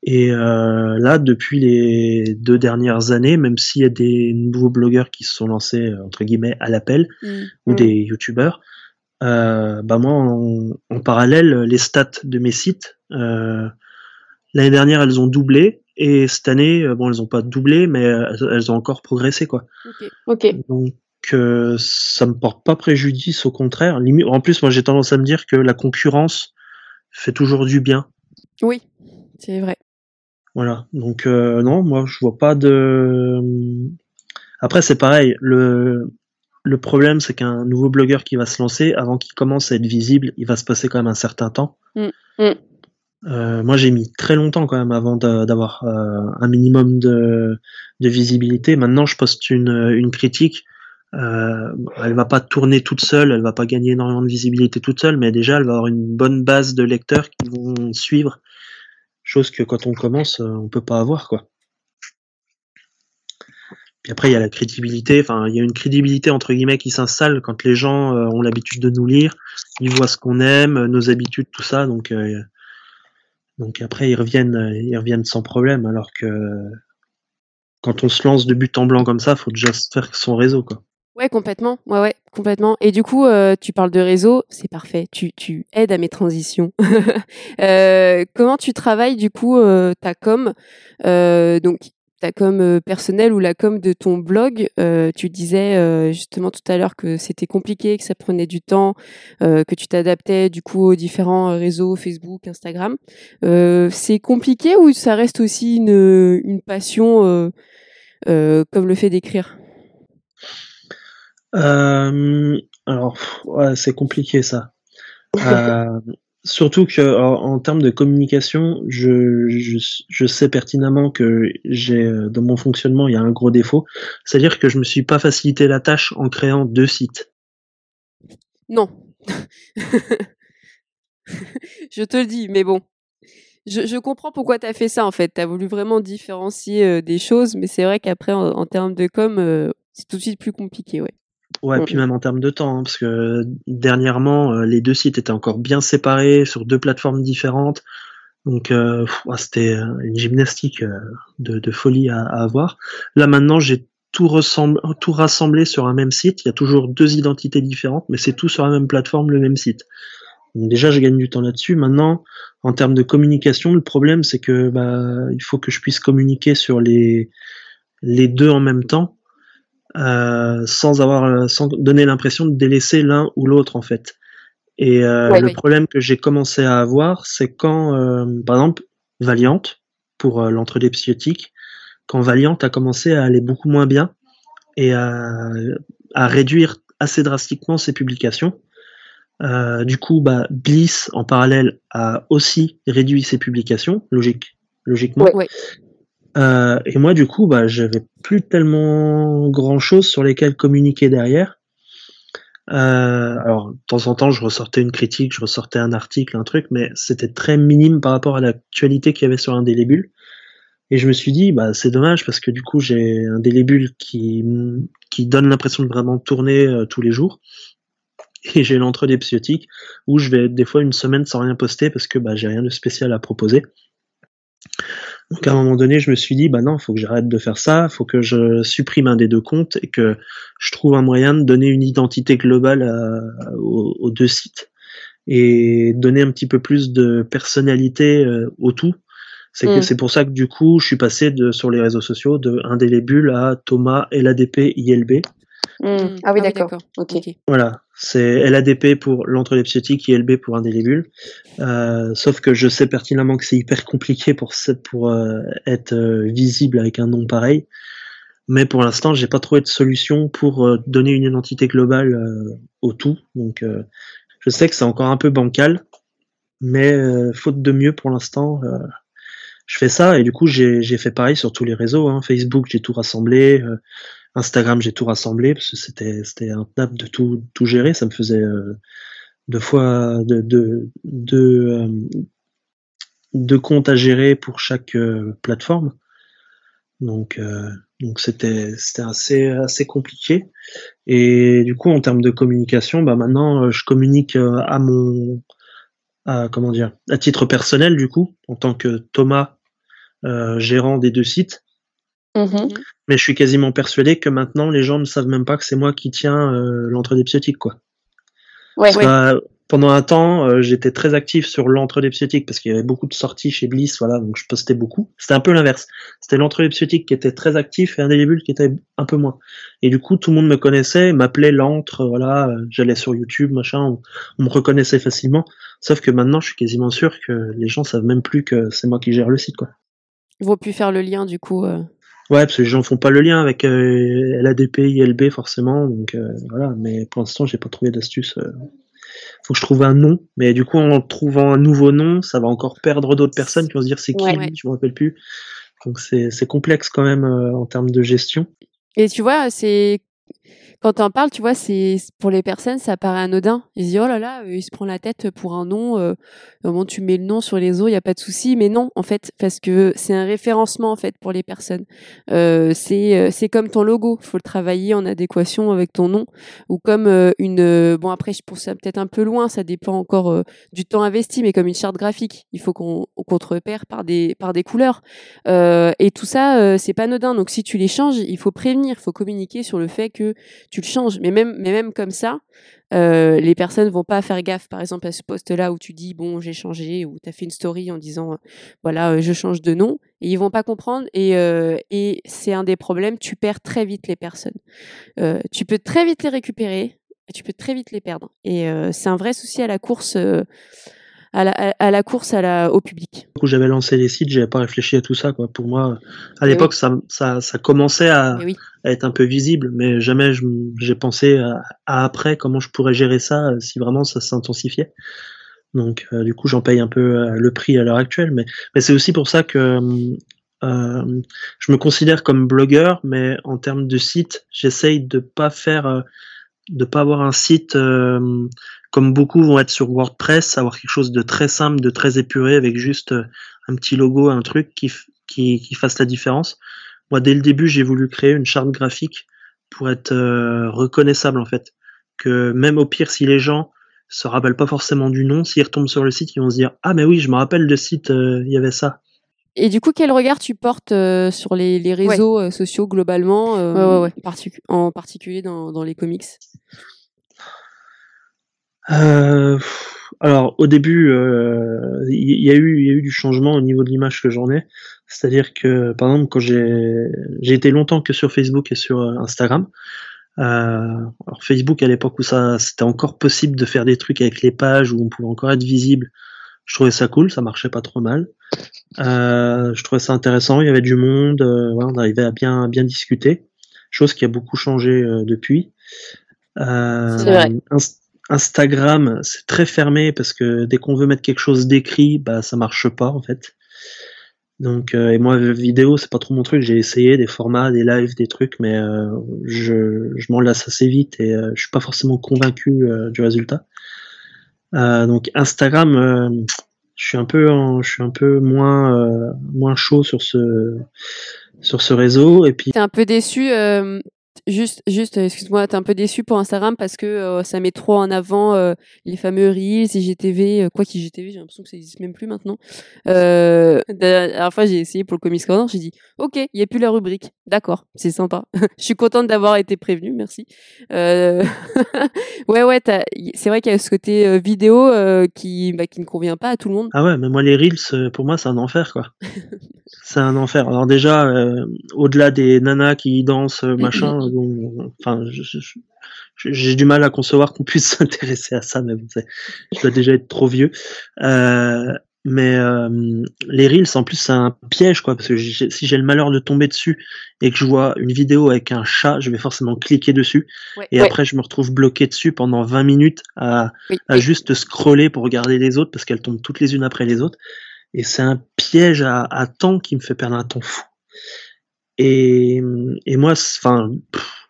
Et là, depuis les deux dernières années, même s'il y a des nouveaux blogueurs qui se sont lancés entre guillemets à l'appel Mm. ou Mm. des youtubeurs, euh, bah moi en, en parallèle, les stats de mes sites, euh, l'année dernière elles ont doublé et cette année, euh, bon elles ont pas doublé, mais euh, elles, elles ont encore progressé quoi. Ok. Ok. Donc que ça me porte pas préjudice, au contraire. En plus, moi, j'ai tendance à me dire que la concurrence fait toujours du bien. Oui, c'est vrai. Voilà. Donc euh, non, moi, je vois pas de. Après, c'est pareil. Le le problème, c'est qu'un nouveau blogueur qui va se lancer, avant qu'il commence à être visible, il va se passer quand même un certain temps. Mm. Mm. Euh, moi, j'ai mis très longtemps quand même avant d'avoir euh, un minimum de, de, visibilité. Maintenant, je poste une, une critique. Euh, elle va pas tourner toute seule, elle va pas gagner énormément de visibilité toute seule, mais déjà, elle va avoir une bonne base de lecteurs qui vont suivre. Chose que quand on commence, euh, on peut pas avoir, quoi. Après, il y a la crédibilité. Enfin, il y a une crédibilité entre guillemets qui s'installe quand les gens euh, ont l'habitude de nous lire, ils voient ce qu'on aime, nos habitudes, tout ça. Donc, donc après, ils reviennent, euh, ils reviennent sans problème, alors que quand on se lance de but en blanc comme ça, faut déjà faire son réseau, quoi. Ouais, complètement. Ouais, ouais, complètement. Et du coup, euh, tu parles de réseau, c'est parfait. Tu, tu aides à mes transitions. euh, comment tu travailles du coup euh, ta com? Donc, ta com euh, personnelle ou la com de ton blog. Euh, tu disais euh, justement tout à l'heure que c'était compliqué, que ça prenait du temps, que tu t'adaptais du coup aux différents réseaux, Facebook, Instagram. c'est compliqué ou ça reste aussi une, une passion comme le fait d'écrire? Alors, ouais, c'est compliqué ça. Surtout que en, termes de communication, je, je, sais pertinemment que j'ai euh, dans mon fonctionnement il y a un gros défaut, c'est-à-dire que je me suis pas facilité la tâche en créant deux sites. Non. je te le dis, mais bon. Je, comprends pourquoi tu as fait ça en fait. Tu as voulu vraiment différencier euh, des choses, mais c'est vrai qu'après, en, en, termes de com, euh, c'est tout de suite plus compliqué, ouais. Ouais, puis même en termes de temps, hein, parce que dernièrement, euh, les deux sites étaient encore bien séparés sur deux plateformes différentes. Donc, euh, c'était euh, une gymnastique de, de, folie à, à, avoir. Là, maintenant, j'ai tout, tout rassemblé sur un même site. Il y a toujours deux identités différentes, mais c'est tout sur la même plateforme, le même site. Donc déjà, je gagne du temps là-dessus. Maintenant, en termes de communication, le problème, c'est que bah, il faut que je puisse communiquer sur les, les deux en même temps. Euh, sans avoir, euh, sans donner l'impression de délaisser l'un ou l'autre en fait. Et euh, le problème que j'ai commencé à avoir, c'est quand, par exemple, Valiant pour l'entrée psychotique, quand Valiant a commencé à aller beaucoup moins bien et à, à réduire assez drastiquement ses publications. Euh, du coup, bah, Bliss en parallèle a aussi réduit ses publications, logique, logiquement. Ouais, euh, et moi, du coup, bah, j'avais plus tellement grand chose sur lesquels communiquer derrière. Euh, alors, de temps en temps, je ressortais une critique, je ressortais un article, un truc, mais c'était très minime par rapport à l'actualité qu'il y avait sur un délébule. Et je me suis dit, bah, c'est dommage parce que du coup, j'ai un délébule qui, qui donne l'impression de vraiment tourner euh, tous les jours. Et j'ai l'entre des psiotiques où je vais des fois une semaine sans rien poster parce que bah, j'ai rien de spécial à proposer. Donc à un moment donné, je me suis dit, bah non, il faut que j'arrête de faire ça, il faut que je supprime un des deux comptes et que je trouve un moyen de donner une identité globale aux, deux sites et donner un petit peu plus de personnalité euh, au tout. C'est mm. c'est pour ça que du coup, je suis passé de, sur les réseaux sociaux de Indélébule à Thomas LADP ILB. Mm. Mm. Ah oui, ah d'accord. Ok. Voilà, c'est LADP pour l'entrelépsiotique, ILB pour un délébule. Euh, sauf que je sais pertinemment que c'est hyper compliqué pour, pour euh, être euh, visible avec un nom pareil. Mais pour l'instant, j'ai pas trouvé de solution pour euh, donner une identité globale au tout. Donc, je sais que c'est encore un peu bancal, mais faute de mieux pour l'instant, je fais ça. Et du coup, j'ai fait pareil sur tous les réseaux. Hein. Facebook, j'ai tout rassemblé. Instagram, j'ai tout rassemblé parce que c'était c'était table de tout tout gérer. Ça me faisait euh, deux fois deux deux deux, euh, deux comptes à gérer pour chaque euh, plateforme. Donc donc c'était c'était assez assez compliqué. Et du coup, en termes de communication, bah maintenant, je communique à mon à, comment dire à titre personnel du coup en tant que Thomas gérant des deux sites Mmh Mais je suis quasiment persuadé que maintenant, les gens ne savent même pas que c'est moi qui tiens euh, l'entre des psychotiques, quoi. Ouais, pendant un temps, euh, j'étais très actif sur l'entre-deux parce qu'il y avait beaucoup de sorties chez Bliss, voilà, donc je postais beaucoup. C'était un peu l'inverse. C'était l'entre-deux qui était très actif et un début qui était un peu moins. Et du coup, tout le monde me connaissait, m'appelait l'entre, voilà, euh, j'allais sur YouTube, machin, on, me reconnaissait facilement. Sauf que maintenant, je suis quasiment sûr que les gens savent même plus que c'est moi qui gère le site, quoi. Ils vont plus faire le lien, du coup. Euh. Ouais, parce que les gens font pas le lien avec euh, LADP, ILB forcément, donc voilà. Mais pour l'instant, j'ai pas trouvé d'astuce faut que je trouve un nom. Mais du coup, en trouvant un nouveau nom, ça va encore perdre d'autres personnes qui vont se dire c'est qui, je me rappelle plus. Donc c'est complexe quand même euh, en termes de gestion. Et tu vois, c'est quand tu en parles, tu vois, c'est pour les personnes, ça paraît anodin. Ils se disent oh là là, euh, il se prend la tête pour un nom. Euh, moment tu mets le nom sur les os, il y a pas de souci. Mais non, en fait, parce que c'est un référencement en fait pour les personnes. Euh, c'est euh, c'est comme ton logo, faut le travailler en adéquation avec ton nom ou comme une. bon après, je pousse ça peut-être un peu loin, ça dépend encore du temps investi, mais comme une charte graphique, il faut qu'on qu'on te repère par des par des couleurs. et tout ça, c'est pas anodin. Donc si tu les changes, il faut prévenir, il faut communiquer sur le fait que tu le changes. Mais même, mais même comme ça, euh, les personnes vont pas faire gaffe, par exemple, à ce poste-là où tu dis, bon, j'ai changé, ou tu as fait une story en disant, euh, voilà, euh, je change de nom, et ils vont pas comprendre. Et, et c'est un des problèmes, tu perds très vite les personnes. tu peux très vite les récupérer, tu peux très vite les perdre. Et c'est un vrai souci à la course à la, à la course à la, au public. Quand j'avais lancé les sites, j'avais pas réfléchi à tout ça. Quoi. Pour moi, à eh l'époque, ça, ça, ça, commençait à, eh à, être un peu visible, mais jamais j'ai pensé à, après comment je pourrais gérer ça euh, si vraiment ça s'intensifiait. Donc, euh, du coup, j'en paye un peu euh, le prix à l'heure actuelle. Mais, mais c'est aussi pour ça que euh, je me considère comme blogueur, mais en termes de site, j'essaye de pas faire, de pas avoir un site comme beaucoup vont être sur WordPress, avoir quelque chose de très simple, de très épuré, avec juste euh, un petit logo, un truc qui, qui, qui fasse la différence. Moi, dès le début, j'ai voulu créer une charte graphique pour être euh, reconnaissable en fait. Que même au pire, si les gens se rappellent pas forcément du nom, s'ils retombent sur le site, ils vont se dire ah mais oui, je me rappelle de site, euh, il y avait ça. Et du coup, quel regard tu portes sur les, les réseaux sociaux globalement, en particulier dans, dans les comics? Euh, alors au début, euh, il y, a eu, y a eu du changement au niveau de l'image que j'en ai. C'est-à-dire que, par exemple, quand j'ai j'ai été longtemps que sur Facebook et sur euh, Instagram. Euh, alors Facebook à l'époque où ça c'était encore possible de faire des trucs avec les pages où on pouvait encore être visible. Je trouvais ça cool, ça marchait pas trop mal. Euh, je trouvais ça intéressant, il y avait du monde, euh, voilà, on arrivait à bien bien discuter. Chose qui a beaucoup changé depuis. Euh, C'est vrai. Instagram, c'est très fermé parce que dès qu'on veut mettre quelque chose d'écrit, bah ça marche pas en fait. Donc euh, et moi vidéo c'est pas trop mon truc. J'ai essayé des formats, des lives, des trucs, mais euh, je, je m'en lasse assez vite et euh, je suis pas forcément convaincu du résultat. donc Instagram, je suis un peu, je suis un peu moins moins chaud sur ce sur ce réseau et puis. T'es un peu déçu Juste, juste, excuse-moi, t'es un peu déçu pour Instagram parce que euh, ça met trop en avant euh, les fameux reels, IGTV, euh, quoi qu'IGTV, j'ai l'impression que ça existe même plus maintenant. Euh, la dernière fois, j'ai essayé pour le Comics Corner, j'ai dit, ok, il n'y a plus la rubrique, d'accord, c'est sympa. Je suis contente d'avoir été prévenue, merci. Euh... ouais, ouais, c'est vrai qu'il y a ce côté vidéo qui, bah, qui ne convient pas à tout le monde. Ah ouais, mais moi les reels, pour moi, c'est un enfer, quoi. c'est un enfer. Alors déjà, au-delà des nanas qui dansent, machin enfin, j'ai du mal à concevoir qu'on puisse s'intéresser à ça, mais bon, je dois déjà être trop vieux. Euh, mais euh, les reels, en plus, c'est un piège, quoi, parce que si j'ai le malheur de tomber dessus et que je vois une vidéo avec un chat, je vais forcément cliquer dessus, et après je me retrouve bloqué dessus pendant 20 minutes à, à juste scroller pour regarder les autres parce qu'elles tombent toutes les unes après les autres. Et c'est un piège à, à temps qui me fait perdre un temps fou. Et, et moi, enfin,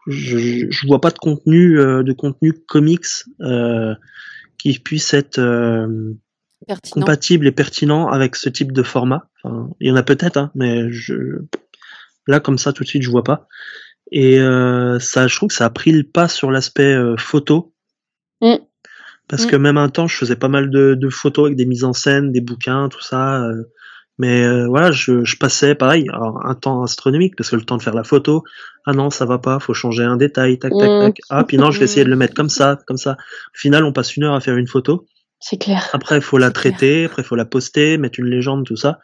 je, je vois pas de contenu, euh, de contenu comics euh, qui puisse être euh, compatible et pertinent avec ce type de format. Enfin, il y en a peut-être, hein, mais je, là comme ça tout de suite je vois pas. Et euh, ça, je trouve que ça a pris le pas sur l'aspect euh, photo. Mm. Parce mm. que même un temps, je faisais pas mal de, de, photos avec des mises en scène, des bouquins, tout ça Mais euh, voilà, je, je, passais pareil, alors, un temps astronomique parce que le temps de faire la photo, ah non, ça va pas, faut changer un détail, tac, tac, tac. Ah, puis non, je vais essayer de le mettre comme ça, comme ça. Au final, on passe une heure à faire une photo. C'est clair. Après, il faut la traiter, après, il faut la poster, mettre une légende, tout ça.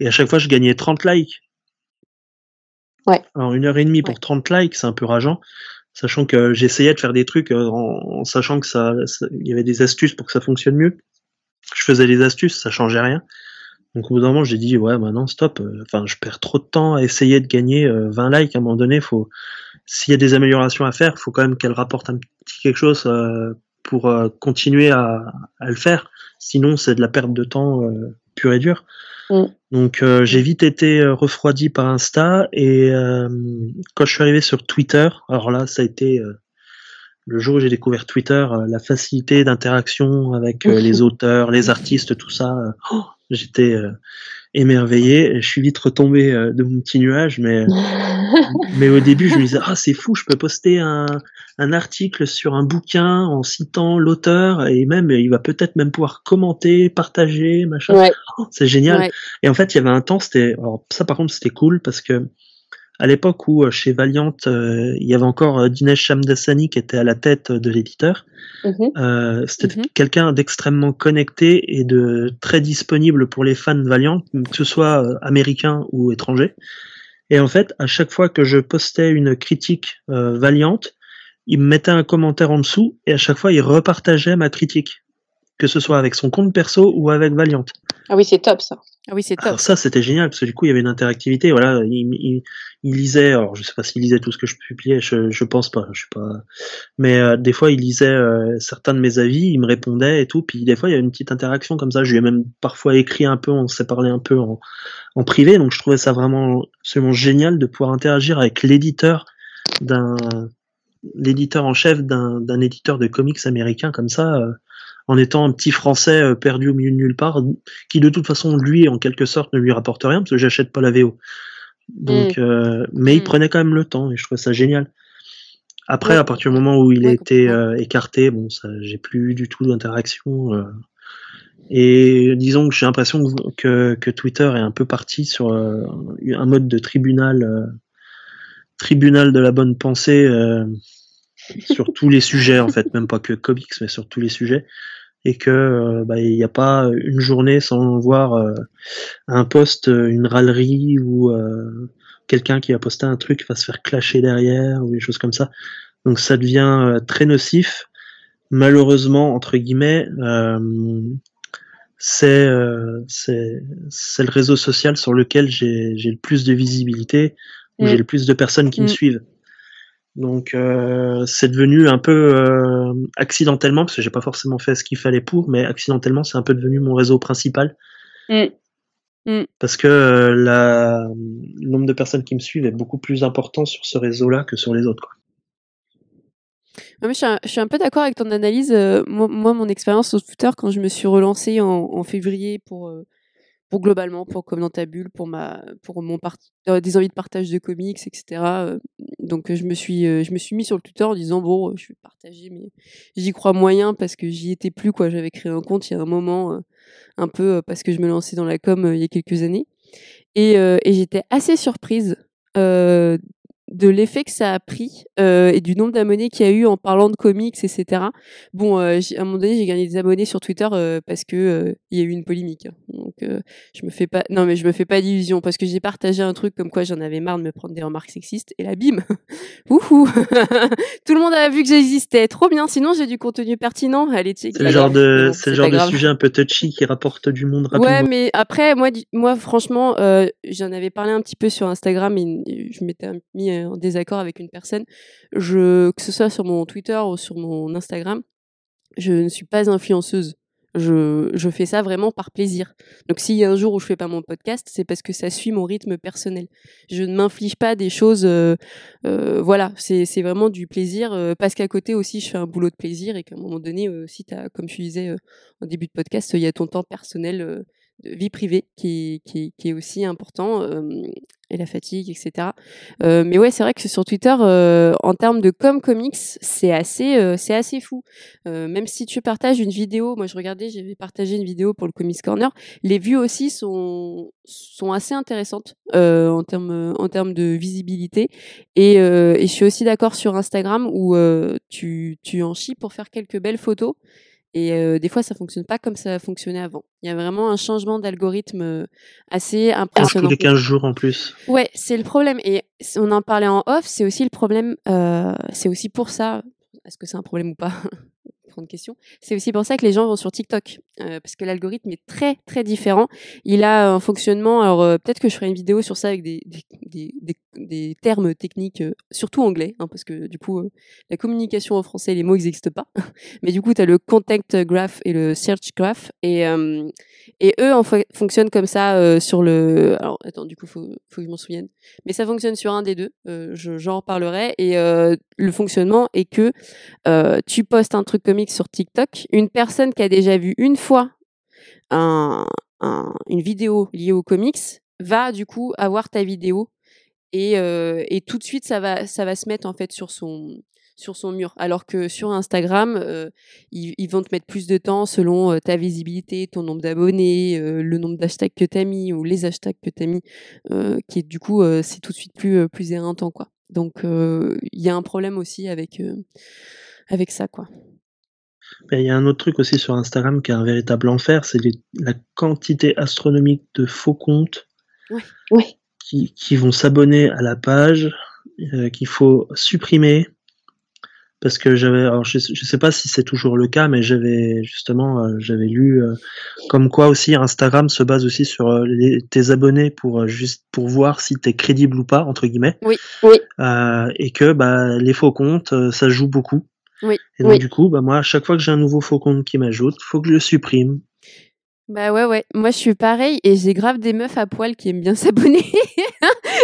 Et à chaque fois, je gagnais 30 likes. Ouais. Alors, une heure et demie pour 30 likes, c'est un peu rageant. Sachant que j'essayais de faire des trucs euh, en, sachant que ça, il y avait des astuces pour que ça fonctionne mieux. Je faisais des astuces, ça changeait rien. Donc au bout d'un moment, j'ai dit ouais, maintenant stop. Euh, enfin, je perds trop de temps à essayer de gagner 20 euh, likes. À un moment donné, faut s'il y a des améliorations à faire, faut quand même qu'elle rapporte un petit quelque chose pour continuer à, à, le faire. Sinon, c'est de la perte de temps pure et dure. Mm. Donc euh, j'ai vite été euh, refroidi par Insta et euh, quand je suis arrivé sur Twitter, alors là ça a été le jour où j'ai découvert Twitter, la facilité d'interaction avec les auteurs, les artistes, tout ça, oh, j'étais émerveillé. Je suis vite retombé de mon petit nuage, mais mais au début je me disais ah c'est fou, je peux poster un un article sur un bouquin en citant l'auteur et même il va peut-être même pouvoir commenter, partager, machin. Oh, c'est génial. Et en fait, il y avait un temps, c'était ça par contre c'était cool parce que à l'époque où euh, chez Valiant, euh, il y avait encore euh, Dinesh Shamdasani qui était à la tête de l'éditeur. Mm-hmm. c'était mm-hmm. quelqu'un d'extrêmement connecté et de très disponible pour les fans de Valiant, que ce soit américains ou étrangers. Et en fait, à chaque fois que je postais une critique Valiant, il me mettait un commentaire en dessous et à chaque fois il repartageait ma critique, que ce soit avec son compte perso ou avec Valiant. Ah oui, c'est top ça. Ah oui, c'est top. Alors ça, c'était génial parce que du coup, il y avait une interactivité. Voilà, il, il, lisait. Alors, je sais pas s'il lisait tout ce que je publiais. Je, je pense pas. Je suis pas. Mais euh, des fois, il lisait euh, certains de mes avis. Il me répondait et tout. Puis des fois, il y avait une petite interaction comme ça. Je lui ai même parfois écrit un peu. On s'est parlé un peu en, en privé. Donc, je trouvais ça vraiment absolument génial de pouvoir interagir avec l'éditeur d'un l'éditeur en chef d'un éditeur de comics américain comme ça, euh, en étant un petit Français euh, perdu au milieu de nulle part, qui de toute façon lui en quelque sorte ne lui rapporte rien parce que j'achète pas la VO. Donc, mm. euh, mais il mm. prenait quand même le temps et je trouvais ça génial. Après, à partir du moment où il a été écarté, bon, ça, j'ai plus du tout d'interaction. et disons que j'ai l'impression que, que, Twitter est un peu parti sur un mode de tribunal, tribunal de la bonne pensée sur tous les sujets en fait, même pas que comics, mais sur tous les sujets, et que euh, bah, il n'y a pas une journée sans voir euh, un post, euh, une râlerie ou quelqu'un qui va poster un truc va se faire clasher derrière ou des choses comme ça. Donc ça devient très nocif. Malheureusement entre guillemets, c'est c'est le réseau social sur lequel j'ai le plus de visibilité, où j'ai le plus de personnes qui me mm. suivent. Donc euh, c'est devenu un peu euh, accidentellement, parce que j'ai pas forcément fait ce qu'il fallait pour, mais accidentellement c'est un peu devenu mon réseau principal. Mm. Mm. Parce que euh, la, le nombre de personnes qui me suivent est beaucoup plus important sur ce réseau-là que sur les autres. Quoi. je, suis un, je, suis un, peu d'accord avec ton analyse. Moi, mon expérience sur Twitter, quand je me suis relancée en, en février pour pour globalement, pour comme dans ta bulle, pour ma, pour mon euh, des envies de partage de comics, etc. Euh, donc je me suis, euh, je me suis mis sur le Twitter en disant bon, je vais partager, mais j'y crois moyen parce que j'y étais plus quoi. J'avais créé un compte il y a un moment, un peu parce que je me lançais dans la com il y a quelques années, et, et j'étais assez surprise de l'effet que ça a pris euh, et du nombre d'abonnés qu'il y a eu en parlant de comics, etc. Bon, euh, à un moment donné, j'ai gagné des abonnés sur Twitter euh, parce que euh, il y a eu une polémique. Hein. Donc, euh, je me fais pas, non mais je me fais pas d'illusions parce que j'ai partagé un truc comme quoi j'en avais marre de me prendre des remarques sexistes et la bim, wouhou, tout le monde a vu que j'existais, trop bien. Sinon, j'ai du contenu pertinent. Allez, c'est le genre de, c'est le genre de sujet un peu touchy qui rapporte du monde rapidement. Ouais, mais après, moi, moi, franchement, j'en avais parlé un petit peu sur Instagram et je m'étais mis en désaccord avec une personne, je, que ce soit sur mon Twitter ou sur mon Instagram, je ne suis pas influenceuse. Je, fais ça vraiment par plaisir. Donc s'il y a un jour où je fais pas mon podcast, c'est parce que ça suit mon rythme personnel. Je ne m'inflige pas des choses. Euh, euh, voilà, c'est vraiment du plaisir. Euh, parce qu'à côté aussi, je fais un boulot de plaisir et qu'à un moment donné, aussi, comme tu disais en début de podcast, il y a ton temps personnel vie privée qui, est aussi important et la fatigue, etc. Euh, mais ouais, c'est vrai que sur Twitter, euh, en termes de com comics, c'est assez, euh, c'est assez fou. même si tu partages une vidéo, moi je regardais, j'avais partagé une vidéo pour le Comics Corner, les vues aussi sont sont assez intéressantes en termes en termes de visibilité. Et, et je suis aussi d'accord sur Instagram où tu tu en chies pour faire quelques belles photos. Et euh, des fois, ça fonctionne pas comme ça fonctionnait avant. Il y a vraiment un changement d'algorithme euh, assez impressionnant. Tous les 15 jours en plus. Ouais, c'est le problème. Et on en parlait en off, c'est aussi le problème. Euh, c'est aussi pour ça. Est-ce que c'est un problème ou pas? grande question. C'est aussi pour ça que les gens vont sur TikTok, euh, parce que l'algorithme est très très différent. Il a un fonctionnement. Alors euh, peut-être que je ferai une vidéo sur ça avec des, des, termes techniques, euh, surtout anglais, hein, parce que du coup la communication en français, les mots n'existent pas. Mais du coup, tu as le contact graph et le search graph, et et eux en fonctionnent comme ça sur le. Alors attends, du coup, faut faut que je m'en souvienne. Mais ça fonctionne sur un des deux. j'en reparlerai. Et le fonctionnement est que tu postes un truc comique sur TikTok, une personne qui a déjà vu une fois un, une vidéo liée aux comics va du coup avoir ta vidéo et, euh, tout de suite ça va se mettre en fait sur son mur. Alors que sur Instagram euh, ils, vont te mettre plus de temps selon euh, ta visibilité ton nombre d'abonnés le nombre d'hashtags que tu as mis ou les hashtags que tu as mis qui est du coup c'est tout de suite plus plus éreintant donc il y a un problème aussi avec ça il y a un autre truc aussi sur Instagram qui est un véritable enfer, c'est la quantité astronomique de faux comptes Qui, vont s'abonner à la page, euh, qu'il faut supprimer. Parce que j'avais, alors je, ne sais pas si c'est toujours le cas, mais j'avais justement, euh, j'avais lu euh, comme quoi aussi Instagram se base aussi sur tes abonnés pour juste pour voir si tu es crédible ou pas entre guillemets. Oui, oui. et que bah les faux comptes, ça joue beaucoup. Oui. Et donc, du coup, bah, moi, à chaque fois que j'ai un nouveau faux compte qui m'ajoute, faut que je le supprime. Bah ouais, ouais. Moi, je suis pareil et j'ai grave des meufs à poil qui aiment bien s'abonner.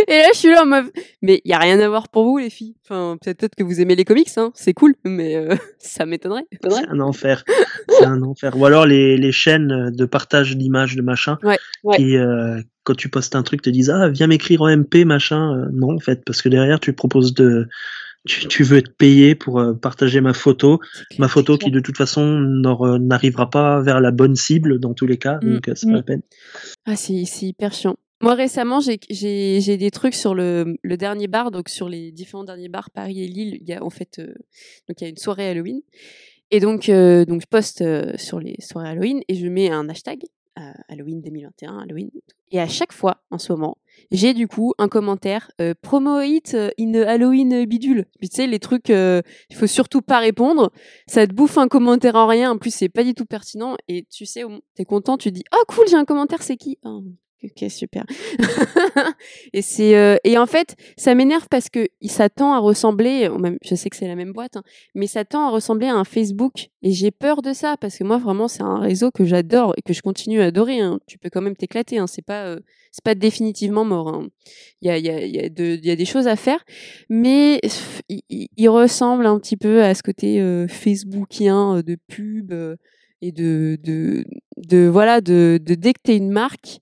et là, je suis là en meuf. Mais il y a rien à voir pour vous, les filles. Enfin, peut-être que vous aimez les comics, hein. C'est cool, mais euh, ça m'étonnerait. C'est un enfer. C'est un enfer. Ou alors les, les chaînes de partage d'images de machin. Ouais. Qui, euh, quand tu postes un truc, te disent ah viens m'écrire en MP machin. Euh, non, en fait, parce que derrière tu proposes de tu, veux être payé pour euh, partager ma photo, ma photo qui de toute façon n'arrivera pas vers la bonne cible dans tous les cas, mmh, donc euh, c'est pas la mmh. peine. Ah, c'est hyper chiant. Moi récemment, j'ai des trucs sur le, le, dernier bar, donc sur les différents derniers bars Paris et Lille. Il y a en fait euh, donc il y a une soirée Halloween et donc donc je poste sur les soirées Halloween et je mets un hashtag Halloween 2021, Halloween. Et à chaque fois, en ce moment, j'ai du coup un commentaire euh, promo it in Halloween bidule. tu sais, les trucs, euh, il faut surtout pas répondre. Ça te bouffe un commentaire en rien. En plus, c'est pas du tout pertinent. Et tu sais, t'es content, tu dis, oh cool, j'ai un commentaire, c'est qui? Oh, Ok, super. et c'est euh, et en fait, ça m'énerve parce que ça tend à ressembler, je sais que c'est la même boîte, hein, mais ça tend à ressembler à un Facebook. Et j'ai peur de ça parce que moi, vraiment, c'est un réseau que j'adore et que je continue à adorer. Hein. Tu peux quand même t'éclater. Hein. C'est pas euh, pas définitivement mort. Hein. Il y a y a y a, des choses à faire, mais il, il, ressemble un petit peu à ce côté euh, Facebookien de pub et de de de voilà de, de dès que t'es une marque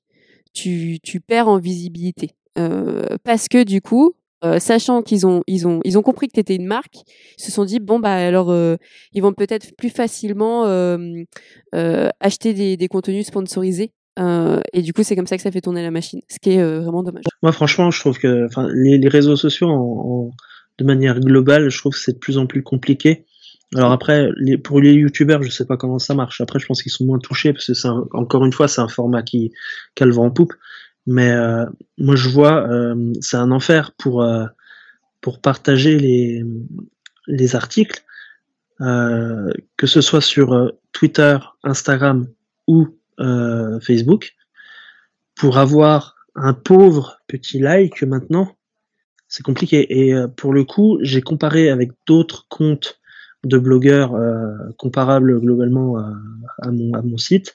tu, perds en visibilité. Euh, parce que du coup, euh, sachant qu'ils ont ils ont ils ont compris que tu étais une marque, ils se sont dit bon bah alors euh, ils vont peut-être plus facilement acheter des, contenus sponsorisés. et du coup, c'est comme ça que ça fait tourner la machine, ce qui est vraiment dommage. Moi, franchement, je trouve que les, réseaux sociaux, de manière globale, je trouve que c'est de plus en plus compliqué. Alors après, les, pour les youtubeurs, je sais pas comment ça marche. Après, je pense qu'ils sont moins touchés parce que encore une fois, c'est un format qui, qui en poupe. Mais euh, moi, je vois, euh, c'est un enfer pour euh, pour partager les les articles, que ce soit sur Twitter, Instagram ou Facebook, pour avoir un pauvre petit like maintenant, c'est compliqué. Et pour le coup, j'ai comparé avec d'autres comptes de blogueurs euh, comparables globalement à, mon, à mon site.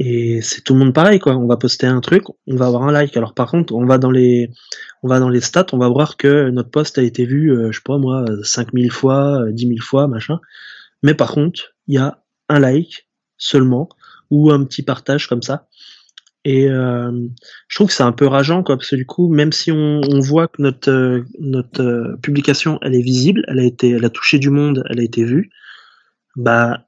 Et c'est tout le monde pareil, quoi. On va poster un truc, on va avoir un like. Alors par contre, on va dans les, on va dans les stats, on va voir que notre post a été vu, euh, je sais pas moi, 5000 fois, 10 euh, 000 fois, machin. Mais par contre, il y a un like seulement ou un petit partage comme ça. Et euh, je trouve que c'est un peu rageant, quoi, parce que du coup, même si on, on voit que notre euh, notre euh, publication, elle est visible, elle a été, elle a touché du monde, elle a été vue, bah,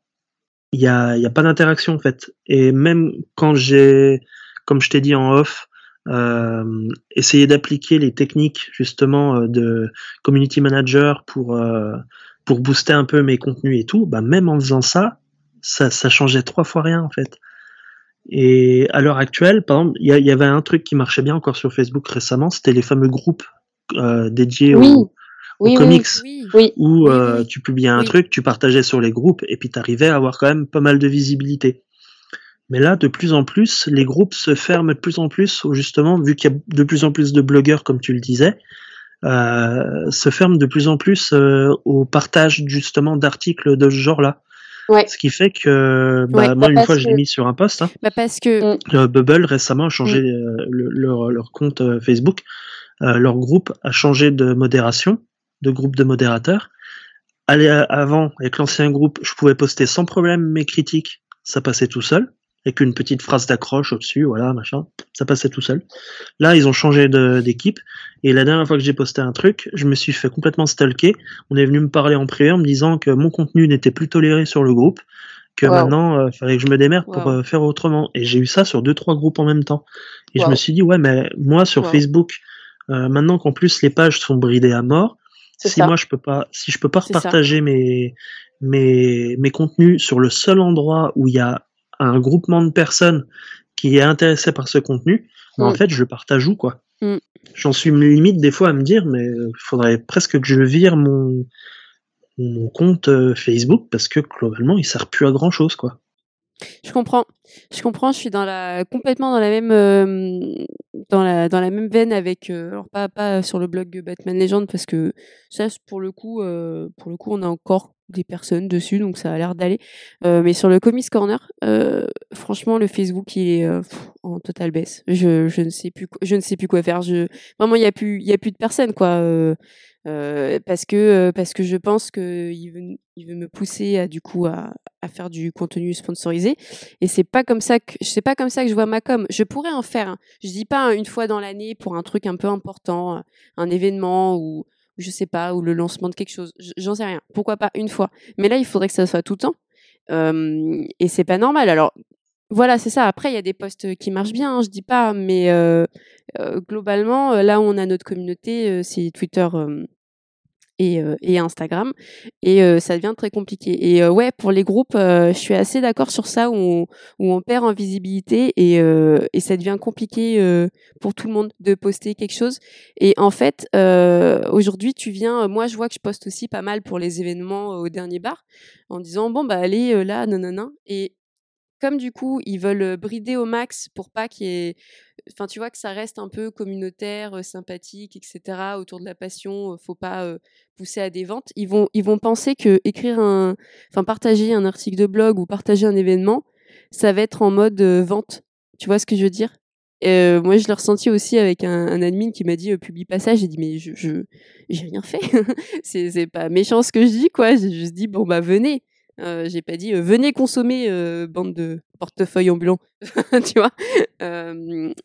il y a, y a pas d'interaction en fait. Et même quand j'ai, comme je t'ai dit en off, euh, essayé d'appliquer les techniques justement de community manager pour pour booster un peu mes contenus et tout, bah même en faisant ça, ça, ça changeait trois fois rien en fait. Et à l'heure actuelle, par exemple, il y, y, avait un truc qui marchait bien encore sur Facebook récemment, c'était les fameux groupes euh, dédiés oui. aux, oui, aux comics, oui, où euh, tu publiais un truc, tu partageais sur les groupes, et puis tu arrivais à avoir quand même pas mal de visibilité. Mais là, de plus en plus, les groupes se ferment de plus en plus, justement, vu qu'il y a de plus en plus de blogueurs, comme tu le disais, euh, se ferment de plus en plus euh, au partage justement d'articles de ce genre-là. Ouais. Ce qui fait que bah, Ouais, moi, bah, une parce fois, je l'ai mis sur un post. Hein, Bah parce que Mm. euh, Bubble récemment a changé euh, le- leur, leur compte euh, Facebook. Euh, leur groupe a changé de modération, de groupe de modérateurs. Allez, euh, avant, avec l'ancien groupe, je pouvais poster sans problème mes critiques, ça passait tout seul, avec une petite phrase d'accroche au-dessus, voilà, machin, ça passait tout seul. Là, ils ont changé d'équipe, et la dernière fois que j'ai posté un truc, je me suis fait complètement stalker. On est venu me parler en privé en me disant que mon contenu n'était plus toléré sur le groupe, que Wow. maintenant, il fallait que je me démerde pour euh, faire autrement. Et j'ai eu ça sur deux, trois groupes en même temps. Et je me suis dit, ouais, mais moi, sur. Facebook, euh, maintenant qu'en plus les pages sont bridées à mort, si ça. moi je peux pas, si je peux pas repartager mes, mes, mes contenus sur le seul endroit où il y a un groupement de personnes qui est intéressé par ce contenu, en Mm. fait, je le partage où, quoi. Mm. J'en suis limite des fois à me dire, mais il faudrait presque que je vire mon, mon compte euh, Facebook parce que globalement, il sert plus à grand chose, quoi. Je comprends. Je comprends. Je suis dans la complètement dans la même euh, dans la dans la même veine avec euh, alors pas pas sur le blog Batman Legend parce que ça pour le coup euh, pour le coup on a encore des personnes dessus donc ça a l'air d'aller. Euh, mais sur le Comics Corner, euh, franchement le Facebook il est euh, en totale baisse. Je je ne sais plus je ne sais plus quoi faire. Je vraiment il y a plus a plus de personnes quoi. Parce que parce que je pense que il veut il veut me pousser à du coup à, à faire du contenu sponsorisé et c'est pas comme ça que pas comme ça que je vois ma com je pourrais en faire hein. je dis pas hein, une fois dans l'année pour un truc un peu important un événement ou je sais pas ou le lancement de quelque chose. J'en sais rien. Pourquoi pas une fois. Mais là il faudrait que ça soit tout le temps. Et c'est pas normal. Alors voilà, c'est ça. Après, il y a des posts qui marchent bien, hein, je dis pas, mais euh, euh, globalement, euh, là où on a notre communauté, c'est Twitter et, euh, et Instagram, et euh, ça devient très compliqué. Et euh, ouais, pour les groupes, je suis assez d'accord sur ça, où on, perd en visibilité et, ça devient compliqué pour tout le monde de poster quelque chose. Et en fait, aujourd'hui, tu viens, moi, je vois que je poste aussi pas mal pour les événements au dernier bar, en disant bon bah allez là, non non non, comme du coup, ils veulent brider au max pour pas qu'il y ait. Enfin, tu vois que ça reste un peu communautaire, sympathique, etc. Autour de la passion, faut pas pousser à des ventes. Ils vont, penser que partager un article de blog ou partager un événement, ça va être en mode vente. Tu vois ce que je veux dire? Moi, je l'ai ressenti aussi avec un, admin qui m'a dit publie pas ça. J'ai dit mais je, j'ai rien fait. c'est pas méchant ce que je dis quoi. J'ai juste dit bon bah venez. Euh, j'ai pas dit euh, venez consommer euh, bande de portefeuille ambulants, tu vois.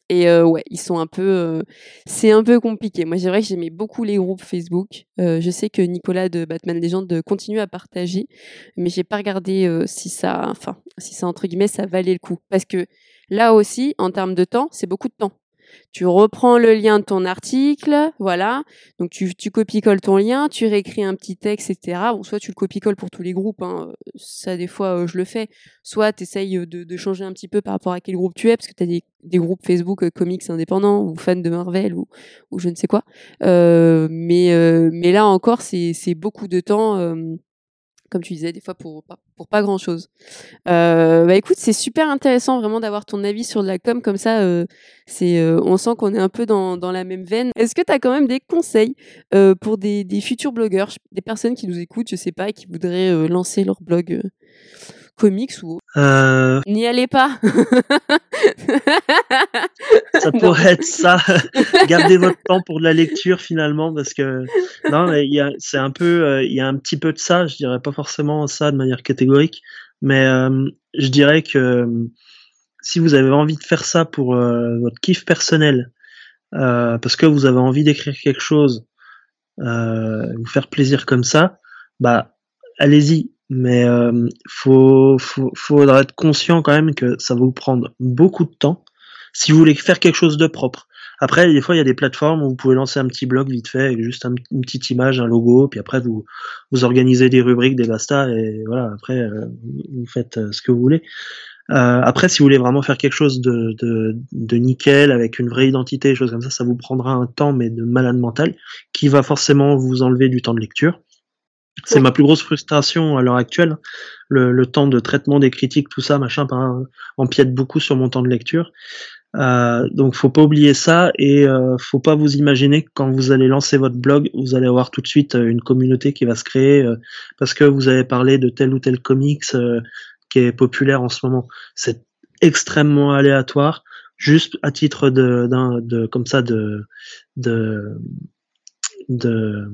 Et ouais, ils sont un peu, c'est un peu compliqué. Moi, c'est vrai que j'aimais beaucoup les groupes Facebook. Je sais que Nicolas de Batman Legend continue à partager, mais j'ai pas regardé si ça, enfin, si ça entre guillemets, ça valait le coup. Parce que là aussi, en termes de temps, c'est beaucoup de temps. Tu reprends le lien de ton article, voilà. Donc tu, tu copies-colles ton lien, tu réécris un petit texte, etc. Bon, soit tu le copies-colles pour tous les groupes, hein. ça des fois euh, je le fais. Soit tu essayes de, de changer un petit peu par rapport à quel groupe tu es, parce que tu as des, des groupes Facebook euh, comics indépendants ou fans de Marvel ou, ou je ne sais quoi. Euh, mais, mais là encore, c'est beaucoup de temps. Comme tu disais, des fois pour pas, grand chose. Euh, bah écoute, c'est super intéressant vraiment d'avoir ton avis sur la com comme ça. Euh, c'est, euh, on sent qu'on est un peu dans, la même veine. Est-ce que tu as quand même des conseils pour des, futurs blogueurs, des personnes qui nous écoutent, je sais pas, qui voudraient lancer leur blog comics ou Euh, n'y allez pas. ça pourrait être ça. Gardez votre temps pour de la lecture finalement parce que non, mais il y a, c'est un peu, euh, il y a un petit peu de ça. Je dirais pas forcément ça de manière catégorique, mais euh, je dirais que si vous avez envie de faire ça pour euh, votre kiff personnel, euh, parce que vous avez envie d'écrire quelque chose, euh, vous faire plaisir comme ça, bah allez-y. Mais euh, faut, faudra être conscient quand même que ça va vous prendre beaucoup de temps si vous voulez faire quelque chose de propre. Après, des fois, il y a des plateformes où vous pouvez lancer un petit blog vite fait avec juste un, une petite image, un logo, puis après vous vous organisez des rubriques, des basta, et voilà. Après, euh, vous faites euh, ce que vous voulez. Après, si vous voulez vraiment faire quelque chose de, de, de nickel avec une vraie identité, des choses comme ça, ça vous prendra un temps, mais de malade mental, qui va forcément vous enlever du temps de lecture. C'est Ouais. ma plus grosse frustration à l'heure actuelle. Le, le temps de traitement des critiques, tout ça, machin, par- empiète beaucoup sur mon temps de lecture. Euh, donc faut pas oublier ça et euh, faut pas vous imaginer que quand vous allez lancer votre blog, vous allez avoir tout de suite euh, une communauté qui va se créer euh, parce que vous avez parlé de tel ou tel comics euh, qui est populaire en ce moment. C'est extrêmement aléatoire, juste à titre de, d'un, de comme ça de de de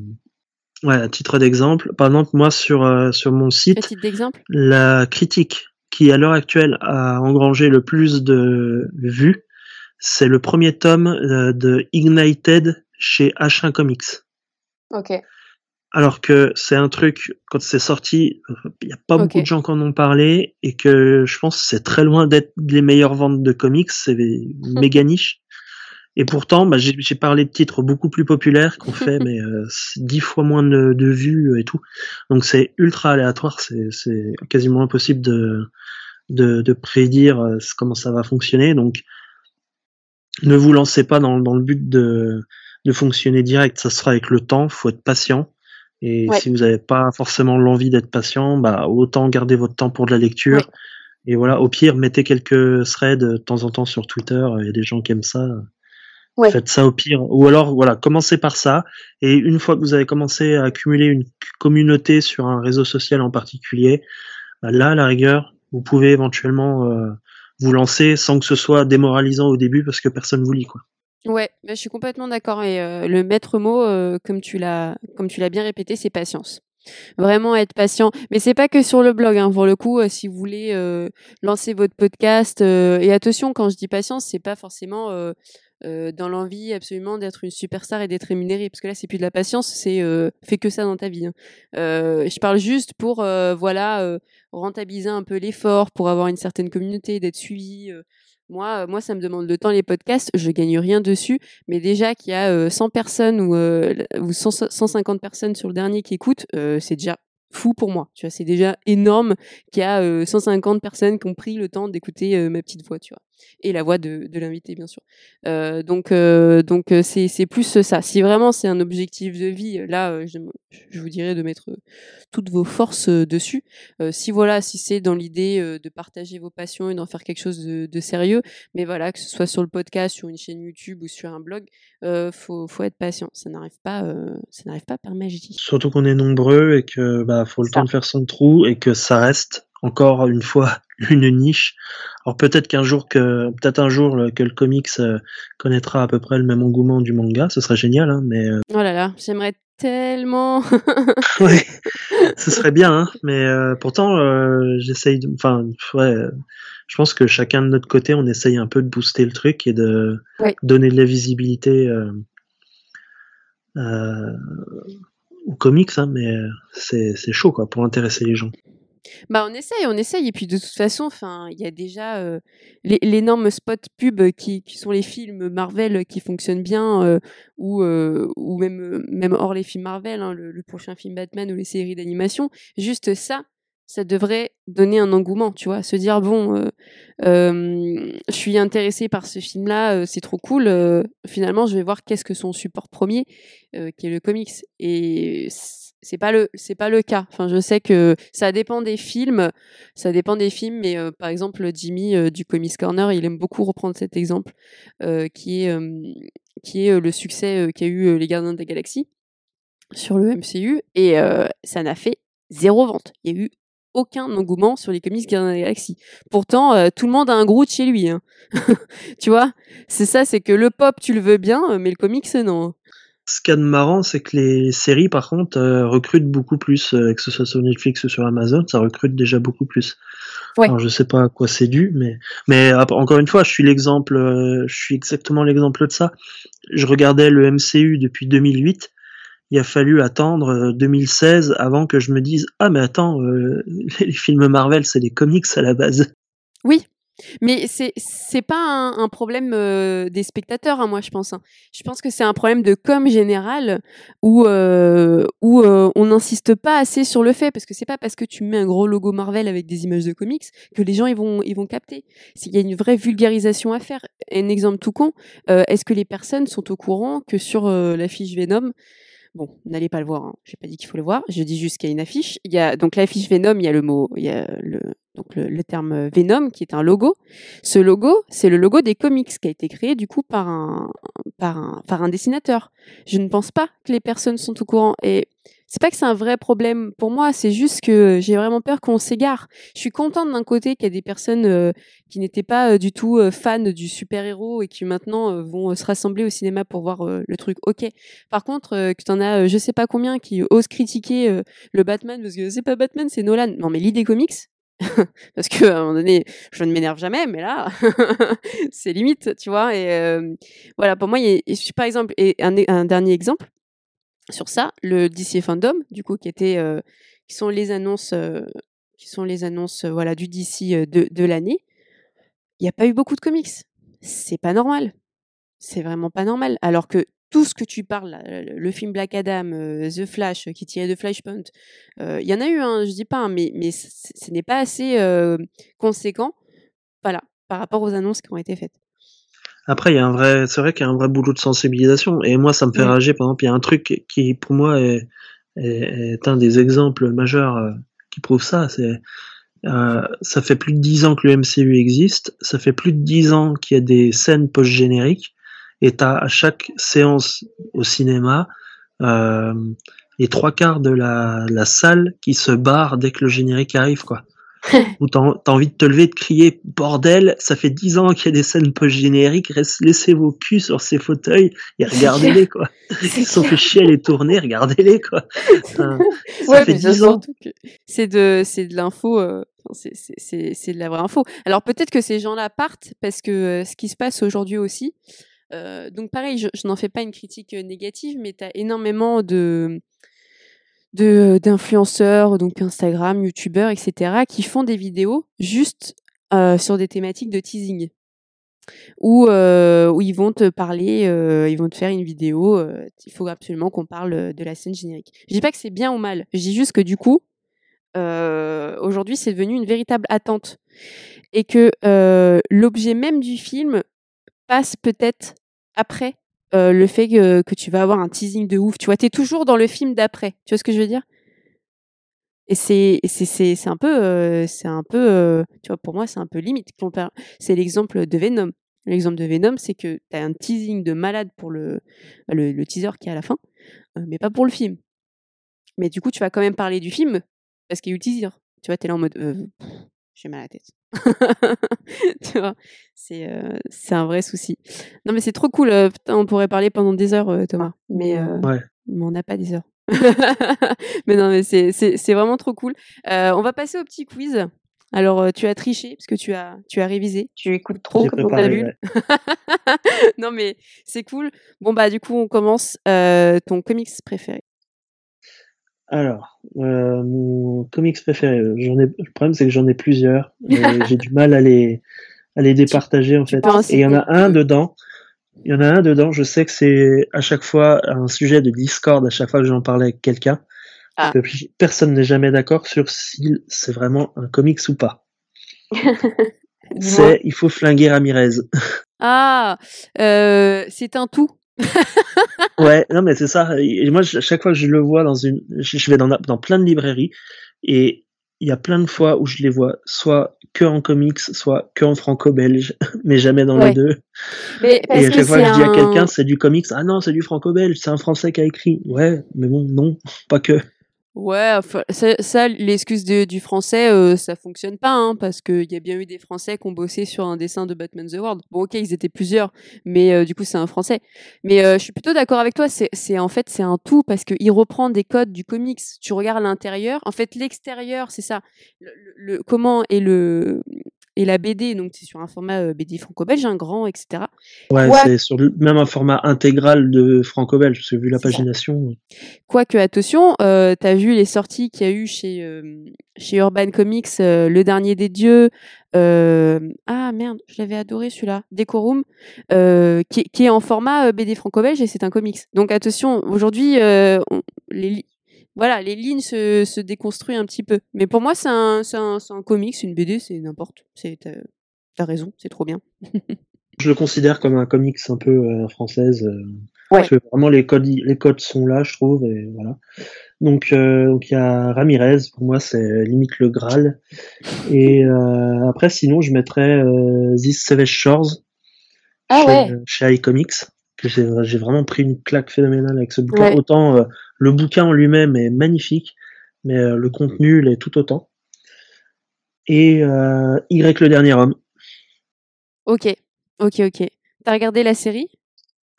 ouais à titre d'exemple. Par exemple moi sur euh, sur mon site titre la critique qui à l'heure actuelle a engrangé le plus de vues, c'est le premier tome euh, de Ignited chez H1 Comics. Ok. Alors que c'est un truc, quand c'est sorti, il n'y a pas beaucoup de gens qui en ont parlé et que je pense que c'est très loin d'être les meilleures ventes de comics, c'est méga niche. Et pourtant, bah, j'ai parlé de titres beaucoup plus populaires qu'on fait, mais euh, dix fois moins de, de vues et tout. Donc c'est ultra aléatoire, c'est quasiment impossible de, de, de prédire euh, comment ça va fonctionner. Donc ne vous lancez pas dans, dans le but de, de fonctionner direct, ça sera avec le temps, faut être patient. Et Ouais. si vous n'avez pas forcément l'envie d'être patient, bah autant garder votre temps pour de la lecture. Ouais. Et voilà, au pire, mettez quelques threads de temps en temps sur Twitter. Il y a des gens qui aiment ça. Ouais. Faites ça au pire. Ou alors, voilà, commencez par ça. Et une fois que vous avez commencé à accumuler une communauté sur un réseau social en particulier, bah là, à la rigueur, vous pouvez éventuellement euh, vous lancer sans que ce soit démoralisant au début parce que personne vous lit, quoi. Ouais, bah, je suis complètement d'accord. Et euh, le maître mot, euh, comme tu l'as, comme tu l'as bien répété, c'est patience. Vraiment être patient. Mais c'est pas que sur le blog. Hein. Pour le coup, euh, si vous voulez euh, lancer votre podcast, euh, et attention, quand je dis patience, c'est pas forcément euh, dans l'envie absolument d'être une superstar et d'être rémunéré, parce que là, c'est plus de la patience, c'est euh, fais que ça dans ta vie. hein. Euh, je parle juste pour euh, voilà euh, rentabiliser un peu l'effort, pour avoir une certaine communauté, d'être suivi. euh. Moi, moi, ça me demande le temps les podcasts. Je gagne rien dessus, mais déjà qu'il y a euh, 100 personnes ou, ou 100 150 personnes sur le dernier qui écoutent, c'est déjà fou pour moi. Tu vois, c'est déjà énorme qu'il y a euh, 150 personnes qui ont pris le temps d'écouter ma petite voix, tu vois, et la voix de, de l'invité, bien sûr. Euh, donc, euh, donc euh, c'est c'est plus ça. Si vraiment c'est un objectif de vie, là, je, je vous dirais de mettre toutes vos forces dessus. Si voilà, si c'est dans l'idée de partager vos passions et d'en faire quelque chose de, de sérieux, mais voilà, que ce soit sur le podcast, sur une chaîne YouTube ou sur un blog, faut, faut être patient. Ça n'arrive pas, ça n'arrive pas par magie. Surtout qu'on est nombreux et que bah faut le Ça. temps de faire son trou et que ça reste encore une fois une niche. Alors peut-être qu'un jour que peut-être un jour le- que le comics euh, connaîtra à peu près le même engouement du manga, ce serait génial, hein, mais euh, Oh là là, j'aimerais tellement. ouais, ce serait bien, hein, mais euh, pourtant euh, j'essaye, de- enfin ouais, je pense que chacun de notre côté on essaye un peu de booster le truc et de donner de la visibilité euh, euh, aux comics, hein, mais c'est c'est chaud quoi pour intéresser les gens. Bah on essaye, on essaye. Et puis de toute façon, enfin, il y a déjà euh, l'énorme spot pub qui, sont les films Marvel qui fonctionnent bien euh, ou euh, ou même euh, même hors les films Marvel, hein, le, le prochain film Batman ou les séries d'animation, juste ça, ça devrait donner un engouement, tu vois, se dire bon, je suis intéressé par ce film-là, c'est trop cool. finalement, je vais voir qu'est-ce que son support premier, qui est le comics. Et c'est pas le c'est pas le cas. Enfin, je sais que ça dépend des films, ça dépend des films, mais euh, par exemple Jimmy euh, du Comics Corner, il aime beaucoup reprendre cet exemple euh, qui est qui est le succès qu'a eu les Gardiens de la sur le MCU et ça n'a fait zéro vente. Il y a eu aucun engouement sur les comics Gardiens de la. Pourtant, tout le monde a un Groot chez lui. Hein. tu vois, c'est ça, c'est que le pop, tu le veux bien, mais le comics, non. Ce qu'il y a de marrant, c'est que les séries, par contre, euh, recrutent beaucoup plus, euh, que ce soit sur Netflix ou sur Amazon, ça recrute déjà beaucoup plus. Ouais. Alors, je sais pas à quoi c'est dû, mais, mais ap- encore une fois, je suis l'exemple, euh, je suis exactement l'exemple de ça. Je regardais le MCU depuis 2008. Il a fallu attendre euh, 2016 avant que je me dise ah mais attends euh, les films Marvel c'est des comics à la base. Oui, mais c'est c'est pas un, problème euh, des spectateurs, hein, moi je pense. hein. Je pense que c'est un problème de com général où euh, où euh, on n'insiste pas assez sur le fait parce que c'est pas parce que tu mets un gros logo Marvel avec des images de comics que les gens ils vont ils vont capter. Il y a une vraie vulgarisation à faire. Un exemple tout con, est-ce que les personnes sont au courant que sur euh, l'affiche Venom Bon, n'allez pas le voir. Hein. J'ai pas dit qu'il faut le voir. Je dis juste qu'il y a une affiche. Il y a donc l'affiche Venom. Il y a le mot, il y a le donc le, le terme Venom qui est un logo. Ce logo, c'est le logo des comics qui a été créé du coup par un par un par un dessinateur. Je ne pense pas que les personnes sont au courant et c'est pas que c'est un vrai problème pour moi, c'est juste que j'ai vraiment peur qu'on s'égare. Je suis contente d'un côté qu'il y a des personnes euh, qui n'étaient pas euh, du tout euh, fans du super-héros et qui maintenant euh, vont euh, se rassembler au cinéma pour voir euh, le truc. OK. Par contre, euh, que t'en as euh, je sais pas combien qui osent critiquer euh, le Batman parce que c'est pas Batman, c'est Nolan. Non mais lis des comics parce que à un moment donné, je ne m'énerve jamais, mais là, c'est limite, tu vois. Et euh, voilà, pour moi, par exemple, et un dernier exemple sur ça, le DC Fandom, du coup, qui était, euh, qui sont les annonces, euh, qui sont les annonces, euh, voilà, du DC de, l'année. Il n'y a pas eu beaucoup de comics. C'est pas normal. C'est vraiment pas normal. Alors que tout ce que tu parles, le, film Black Adam, The Flash, qui tirait de Flashpoint, il y en a eu, hein, je dis pas, hein, mais, mais ce n'est pas assez conséquent, voilà, par rapport aux annonces qui ont été faites. Après, il y a un vrai, c'est vrai qu'il y a un vrai boulot de sensibilisation. Et moi, ça me fait rager. Par exemple, il y a un truc qui, pour moi, est, est, est un des exemples majeurs euh, qui prouve ça. C'est, euh, ça fait plus de dix ans que le MCU existe. Ça fait plus de dix ans qu'il y a des scènes post-génériques. Et t'as à chaque séance au cinéma, euh, les trois quarts de la, la salle qui se barre dès que le générique arrive, quoi. Ou t'as t'as envie de te lever de crier bordel, ça fait dix ans qu'il y a des scènes post-génériques, laissez vos culs sur ces fauteuils et regardez-les quoi. Ils sont fait chier à les tourner, regardez-les quoi. Enfin, ça Ouais, fait 10 ans. c'est de de l'info euh, c'est de la vraie info. Alors peut-être que ces gens-là partent parce que euh, ce qui se passe aujourd'hui aussi euh, donc pareil, je, je n'en fais pas une critique négative mais tu as énormément de de d'influenceurs donc Instagram, youtubeurs etc qui font des vidéos juste euh, sur des thématiques de teasing où, euh, où ils vont te parler, euh, ils vont te faire une vidéo, euh, il faut absolument qu'on parle euh, de la scène générique. Je dis pas que c'est bien ou mal, je dis juste que du coup, euh, aujourd'hui c'est devenu une véritable attente et que l'objet même du film passe peut-être après euh, le fait que, tu vas avoir un teasing de ouf. Tu vois, tu es toujours dans le film d'après. Tu vois ce que je veux dire? Et c'est c'est un peu euh, c'est un peu euh, tu vois pour moi c'est un peu limite. C'est l'exemple de Venom. L'exemple de Venom c'est que tu as un teasing de malade pour le teaser qui est à la fin mais pas pour le film. Mais du coup tu vas quand même parler du film parce qu'il y a eu le teaser. Tu vois t'es là en mode j'ai mal à la tête tu vois? C'est euh, c'est un vrai souci non mais c'est trop cool euh, putain, on pourrait parler pendant des heures euh, Thomas mais euh, Ouais. mais on n'a pas des heures mais non, mais c'est c'est c'est vraiment trop cool. Euh, on va passer au petit quiz. Alors, tu as triché parce que tu as tu as révisé. Tu écoutes trop comme vu ouais. non, mais c'est cool. Bon bah du coup, on commence. Euh, ton comics préféré. Alors, euh, mon comics préféré, euh, j'en ai, le problème c'est que j'en ai plusieurs, j'ai du mal à les, à les départager en fait. Et il y en a un dedans, il y en a un dedans, je sais que c'est à chaque fois un sujet de Discord, à chaque fois que j'en parlais avec quelqu'un, Ah. personne n'est jamais d'accord sur si c'est vraiment un comics ou pas. C'est, il faut flinguer Ramirez. Ah, euh, c'est un tout. Ouais, non mais c'est ça. Et moi, à chaque fois que je le vois dans une, je vais dans, dans plein de librairies et il y a plein de fois où je les vois soit que en comics, soit que en franco-belge, mais jamais dans Ouais. les deux. Mais Et à chaque fois que je dis à quelqu'un c'est du comics, ah non c'est du franco-belge, c'est un français qui a écrit. Ouais, mais bon non, pas que. Ouais, ça, ça, l'excuse du français, euh, ça fonctionne pas, hein, parce qu'il y a bien eu des Français qui ont bossé sur un dessin de Batman the World. Bon, ok, ils étaient plusieurs, mais euh, du coup, c'est un Français. Mais euh, je suis plutôt d'accord avec toi. C'est, en fait, c'est un tout parce qu'il reprend des codes du comics. Tu regardes l'intérieur, en fait, l'extérieur, c'est ça. Le- le- comment est le et la BD, donc c'est sur un format euh, BD franco-belge, un grand, etc. Ouais, c'est sur le, même un format intégral de franco-belge, parce que vu la C'est ça. pagination. Quoique, attention, euh, t'as vu les sorties qu'il y a eu chez, euh, chez Urban Comics, euh, Le Dernier des Dieux. euh, ah merde, je l'avais adoré celui-là, Decorum, euh, qui, qui est en format euh, BD franco-belge et c'est un comics. Donc attention, aujourd'hui, euh, on- les, voilà, les lignes se, se déconstruisent un petit peu. Mais pour moi, c'est un, c'est un, c'est un comics, une BD, c'est n'importe. C'est, t'as, t'as raison, c'est trop bien. Je le considère comme un comics un peu euh, française. euh, Ouais. Parce que vraiment les codes, les codes sont là, je trouve, et voilà. Donc euh, donc il y a Ramirez, pour moi c'est limite le Graal. Et euh, après sinon je mettrais euh, This Savage Shores Ah chez, ouais. chez iComics j'ai vraiment pris une claque phénoménale avec ce bouquin. Ouais. Autant euh, le bouquin en lui-même est magnifique, mais euh, le contenu l'est tout autant. Et euh, Y le dernier homme. Ok, ok, ok. T'as regardé la série?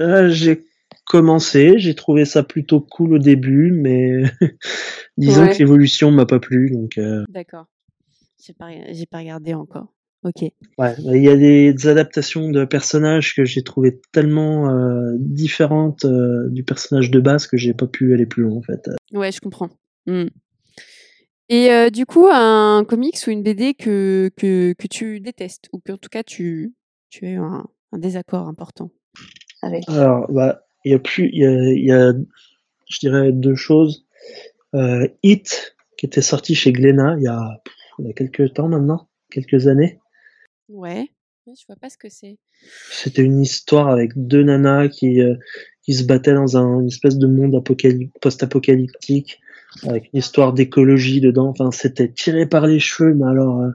J'ai commencé, j'ai trouvé ça plutôt cool au début, mais disons Ouais. que l'évolution m'a pas plu. Donc, D'accord. J'ai pas, pas regardé encore. Ok. ouais, il y a des, des adaptations de personnages que j'ai trouvé tellement euh, différentes euh, du personnage de base que j'ai pas pu aller plus loin en fait. Ouais, je comprends. Hmm. Et euh, du coup, un comics ou une BD que, que, que tu détestes, ou qu'en tout cas tu, tu as eu un, un désaccord important avec? Alors, bah, il y a plus, il y a, il y a, je dirais deux choses. Hit, qui était sorti chez Glénat il y a, il y a quelques temps maintenant, quelques années. Ouais. Ouais, Je vois pas ce que c'est. C'était une histoire avec deux nanas qui, euh, qui se battaient dans un, une espèce de monde apocalyp- post-apocalyptique, avec une histoire d'écologie dedans. Enfin, c'était tiré par les cheveux, mais alors. euh,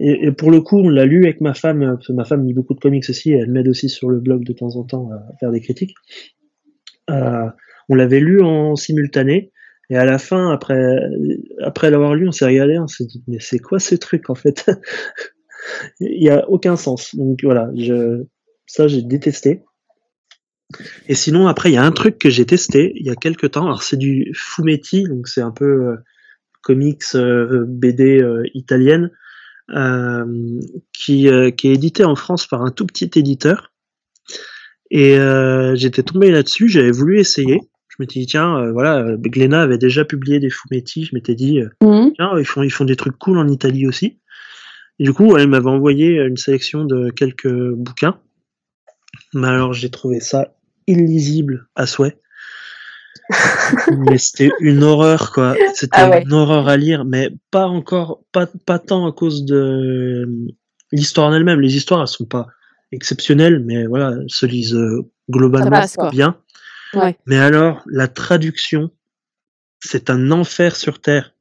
Et, et pour le coup, on l'a lu avec ma femme, euh, parce que ma femme lit beaucoup de comics aussi, et elle m'aide aussi sur le blog de temps en temps à faire des critiques. Euh, on l'avait lu en simultané, et à la fin, après, après l'avoir lu, on s'est régalé, on s'est dit, mais c'est quoi ce truc en fait? Il y a aucun sens. Donc voilà, je, ça j'ai détesté. Et sinon, après, il y a un truc que j'ai testé il y a quelques temps. Alors, c'est du fumetti, donc c'est un peu euh, comics euh, BD euh, italienne, qui, qui est édité en France par un tout petit éditeur. Et j'étais tombé là-dessus, j'avais voulu essayer. Je m'étais dit, tiens, voilà, Glénat avait déjà publié des fumetti. Je m'étais dit, euh, tiens, ils font, ils font des trucs cool en Italie aussi. Et du coup, elle m'avait envoyé une sélection de quelques bouquins. Mais alors, j'ai trouvé ça illisible à souhait. mais c'était une horreur, quoi. C'était Ah ouais. une horreur à lire, mais pas encore, pas, pas tant à cause de l'histoire en elle-même. Les histoires, elles sont pas exceptionnelles, mais voilà, elles se lisent euh, globalement passe, bien. Ouais. Mais alors, la traduction, c'est un enfer sur Terre.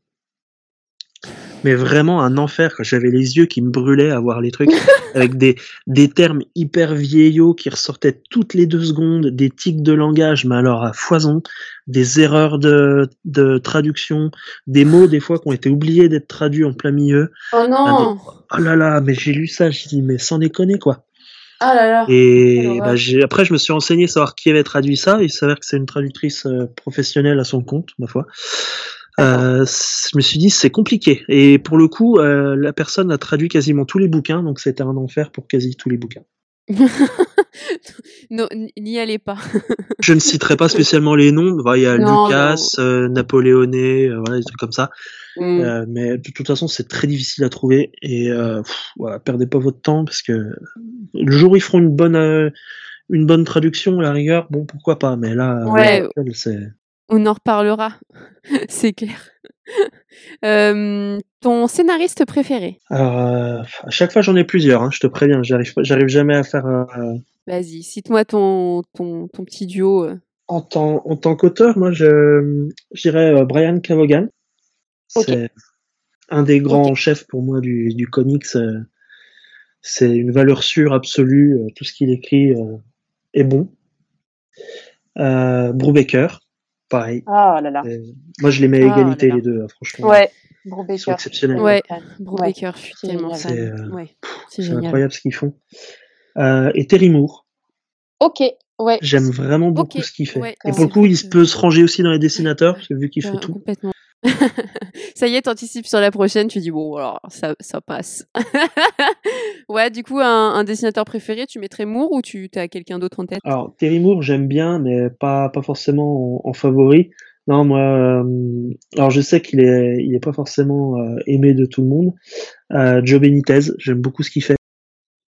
Mais vraiment un enfer. J'avais les yeux qui me brûlaient à voir les trucs avec des, des termes hyper vieillots qui ressortaient toutes les deux secondes, des tics de langage, mais alors à foison, des erreurs de, de traduction, des mots des fois qui ont été oubliés d'être traduits en plein milieu. Oh non Oh là là, mais j'ai lu ça, j'ai dit mais sans déconner quoi. Ah là là Et bah, j'ai- après, je me suis renseigné savoir qui avait traduit ça. Il s'avère que c'est une traductrice euh, professionnelle à son compte, ma foi. Euh, je me suis dit c'est compliqué. Et pour le coup, euh, la personne a traduit quasiment tous les bouquins, donc c'était un enfer pour quasi tous les bouquins. Non, n'y allez pas. Je ne citerai pas spécialement les noms. Bah, Il y a Non, Lucas, non. euh, Napoléoné, euh, voilà des trucs comme ça. Hmm. Euh, mais de toute façon, c'est très difficile à trouver. Et euh, pff, voilà, perdez pas votre temps parce que le jour où ils feront une bonne euh, une bonne traduction à la rigueur, bon pourquoi pas. Mais là, Ouais. c'est On en reparlera, c'est clair. Euh, ton scénariste préféré? Alors, euh, à chaque fois, j'en ai plusieurs. Hein, je te préviens, j'arrive, jamais à faire. euh, Vas-y, cite-moi ton, ton, ton petit duo. euh. en tant, en tant qu'auteur, moi, je, dirais Brian Cavogan. C'est un des grands chefs pour moi du, du comics. c'est une valeur sûre absolue. tout ce qu'il écrit est bon. Euh, Brubaker. Pareil. Ah là là. moi, je les mets à ah égalité les deux, franchement. Ouais. Brubaker. exceptionnels. Ouais, Brubaker, je suis tellement fan. C'est euh, incroyable ce qu'ils font. Euh, et Terry Moore. Ok, ouais. J'aime vraiment beaucoup ce qu'il fait. et pour le coup, il peut se ranger aussi dans les dessinateurs, vu qu'il fait tout. Complètement. ça y est, t'anticipes sur la prochaine, tu dis bon, alors ça, ça passe. ouais, du coup, un, dessinateur préféré, tu mettrais Moore ou tu as quelqu'un d'autre en tête? Alors, Terry Moore, j'aime bien, mais pas, pas forcément en, favori. Non, moi, euh, alors je sais qu'il est, il est pas forcément euh, aimé de tout le monde. Euh, Joe Benitez, j'aime beaucoup ce qu'il fait.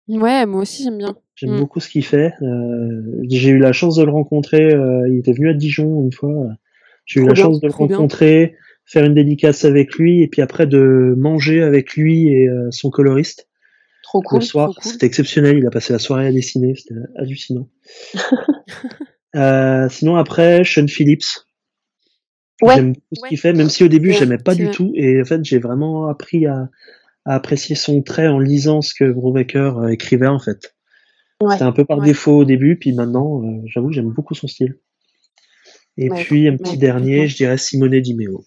Ouais, moi aussi j'aime bien. J'aime mm. beaucoup ce qu'il fait. j'ai eu la chance de le rencontrer. il était venu à Dijon une fois. J'ai eu la chance de le rencontrer faire une dédicace avec lui et puis après de manger avec lui et euh, son coloriste. Trop cool. Le soir, c'était exceptionnel. Il a passé la soirée à dessiner, c'était hallucinant. euh, sinon après, Sean Phillips. Ouais. J'aime tout ce qu'il fait, même si au début j'aimais pas du tout. Et en fait, j'ai vraiment appris à, à, apprécier son trait en lisant ce que Brubaker euh, écrivait en fait. C'était un peu par défaut au début, puis maintenant, euh, j'avoue, j'aime beaucoup son style. Et puis un petit dernier, je dirais Simone Di Meo.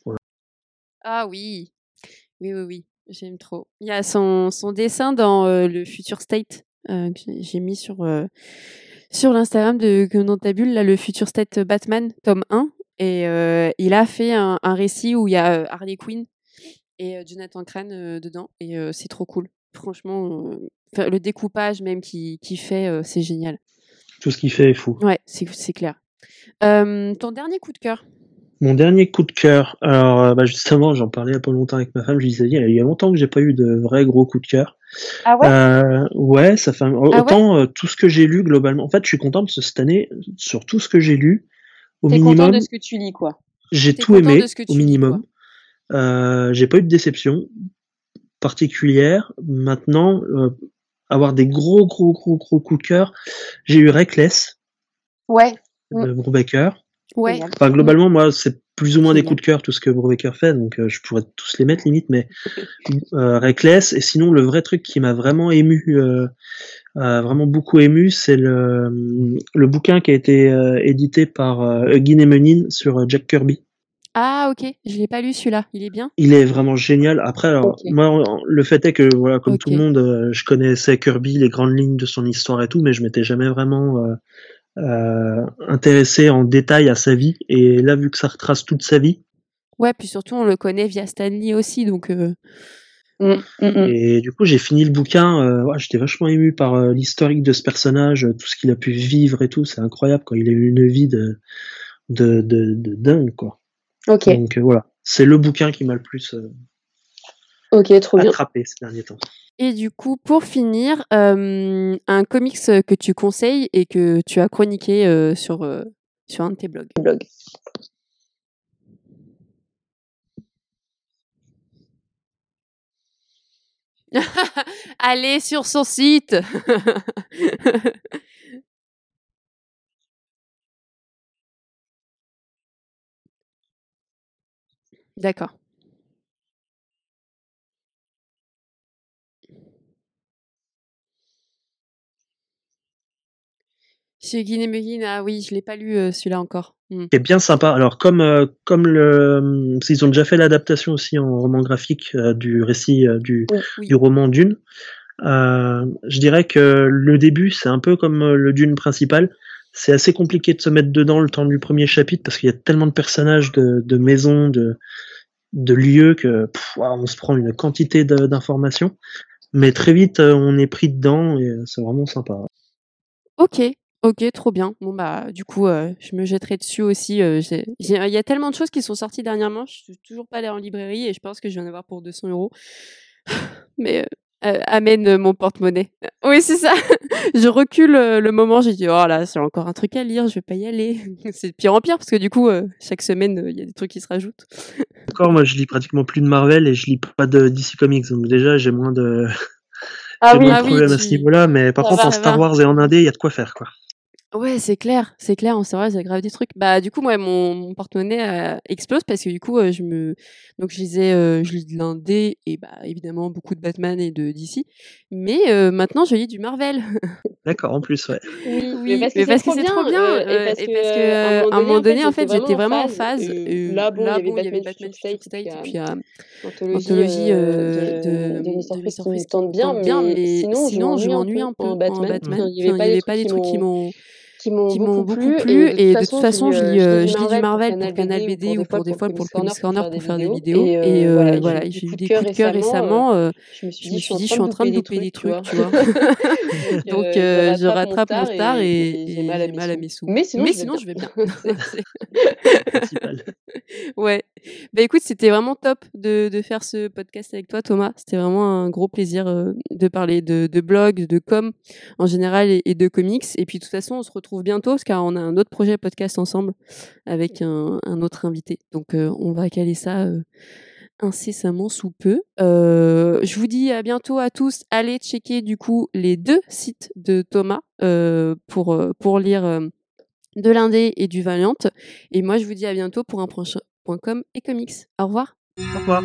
Ah oui, oui, oui, oui, j'aime trop. Il y a son, son dessin dans le Future State que j'ai mis sur, sur l'Instagram de Bulle, là, le Future State Batman, tome 1. Et il a fait un, un, récit où il y a Harley Quinn et Jonathan Crane dedans. Et c'est trop cool. Franchement, le découpage même qu'il qui fait, c'est génial. Tout ce qu'il fait est fou. Ouais, c'est clair. ton dernier coup de cœur? Mon dernier coup de cœur, alors euh, bah, justement, j'en parlais il y a pas longtemps avec ma femme, je disais, il y a longtemps que j'ai pas eu de vrai gros coup de cœur. Ah ouais? Euh, Ouais, ça fait ah autant euh, tout ce que j'ai lu globalement. En fait, je suis content parce que cette année, sur tout ce que j'ai lu, au minimum. content de ce que tu lis, quoi. J'ai tout aimé, au minimum. euh, j'ai pas eu de déception particulière. Maintenant, avoir des gros, gros, gros, gros coups de cœur, j'ai eu Reckless. Ouais. De Brubaker. Ouais. Enfin, globalement, moi, c'est plus ou moins des coups de cœur tout ce que Brubaker fait, donc euh, je pourrais tous les mettre limite, mais euh, Reckless. Et sinon, le vrai truc qui m'a vraiment ému, euh, vraiment beaucoup ému, c'est le, le bouquin qui a été édité par Guy Menin sur Jack Kirby. Ah ok, je l'ai pas lu celui-là. Il est bien. Il est vraiment génial. Après, alors moi, le fait est que voilà, comme tout le monde, je connaissais Kirby, les grandes lignes de son histoire et tout, mais je m'étais jamais vraiment euh, intéressé en détail à sa vie. Et là, vu que ça retrace toute sa vie. Ouais, puis surtout, on le connaît via Stanley aussi, donc. Euh... Mm, mm, mm. Et du coup, j'ai fini le bouquin. Euh, ouais, J'étais vachement ému par euh, l'historique de ce personnage, tout ce qu'il a pu vivre et tout. C'est incroyable, quoi. Il a eu une vie de, de, de, de dingue, quoi. Ok. Donc voilà, c'est le bouquin qui m'a le plus ok, trop attrapé ces derniers temps. Et du coup, pour finir, un comics que tu conseilles et que tu as chroniqué sur, sur un de tes blogs. Blog. Allez sur son site. D'accord. Chez Guinée ah oui, je l'ai pas lu euh, celui-là encore. Mmh. C'est bien sympa. Alors comme euh, comme le, mmh, ils ont déjà fait l'adaptation aussi en roman graphique euh, du récit du, du roman Dune. je dirais que le début c'est un peu comme le Dune principal. C'est assez compliqué de se mettre dedans le temps du premier chapitre parce qu'il y a tellement de personnages, de, de maisons, de de lieux que on se prend une quantité d'informations. Mais très vite on est pris dedans et c'est vraiment sympa. Ok, Ok, trop bien. Bon bah du coup, euh, je me jetterai dessus aussi. Euh, il y a tellement de choses qui sont sorties dernièrement. Je suis toujours pas allée en librairie et je pense que je vais en avoir pour 200 euros. Mais euh, amène mon porte-monnaie. Oui, c'est ça. je recule le moment. J'ai dit oh là, c'est encore un truc à lire. Je vais pas y aller. c'est de pire en pire parce que du coup, chaque semaine, il y a des trucs qui se rajoutent. Encore, moi, je lis pratiquement plus de Marvel et je lis pas de DC Comics. Donc déjà, j'ai moins de. Ah oui, ah à ce niveau-là, mais par contre, en Star Wars et en Indé, il y a de quoi faire, quoi. Ouais, c'est clair, c'est clair, c'est vrai, c'est grave des trucs. Bah, du coup, moi, mon, mon porte-monnaie euh, explose parce que du coup, euh, je me, donc je lisais, euh, je lis de l'indé et bah évidemment beaucoup de Batman et de DC, mais euh, maintenant je lis du Marvel. D'accord, en plus, ouais. Oui, Oui, mais parce que c'est trop bien. trop bien, et parce et que, parce que, euh, à un moment donné, en fait, j'étais j'étais vraiment en phase. Là, bon, là, il y avait Batman Future State, State, et puis euh, Anthologie, Anthologie de, de, de Mr. de Freeze Mr. qui me tente bien, mais sinon, sinon je m'ennuie un peu en Batman. Il y avait pas des trucs qui m'ont qui m'ont beaucoup beaucoup plu. Et de et toute de toute façon, façon, je lis, euh, je lis du Marvel pour Canal BD ou pour des fois pour le Comics Corner pour faire des vidéos. Et, euh, euh, voilà, j'ai eu des coups de cœur récemment. euh, je me suis dit, je suis en train de louper des trucs, tu vois. Donc, euh, euh, je rattrape mon retard et, j'ai mal à mes sous. Mais sinon, je vais bien. ouais. Bah écoute, c'était vraiment top de, de faire ce podcast avec toi, Thomas. C'était vraiment un gros plaisir euh, de parler de, de blog, de com en général et, et de comics. Et puis de toute façon, on se retrouve bientôt parce qu'on a un autre projet podcast ensemble avec un, un autre invité. Donc euh, on va caler ça euh, incessamment sous peu. Euh, je vous dis à bientôt à tous. Allez checker du coup les deux sites de Thomas pour, pour lire de l'Indé et du Valiant. Et moi, je vous dis à bientôt pour un prochain point com et comics. Au revoir. Au revoir.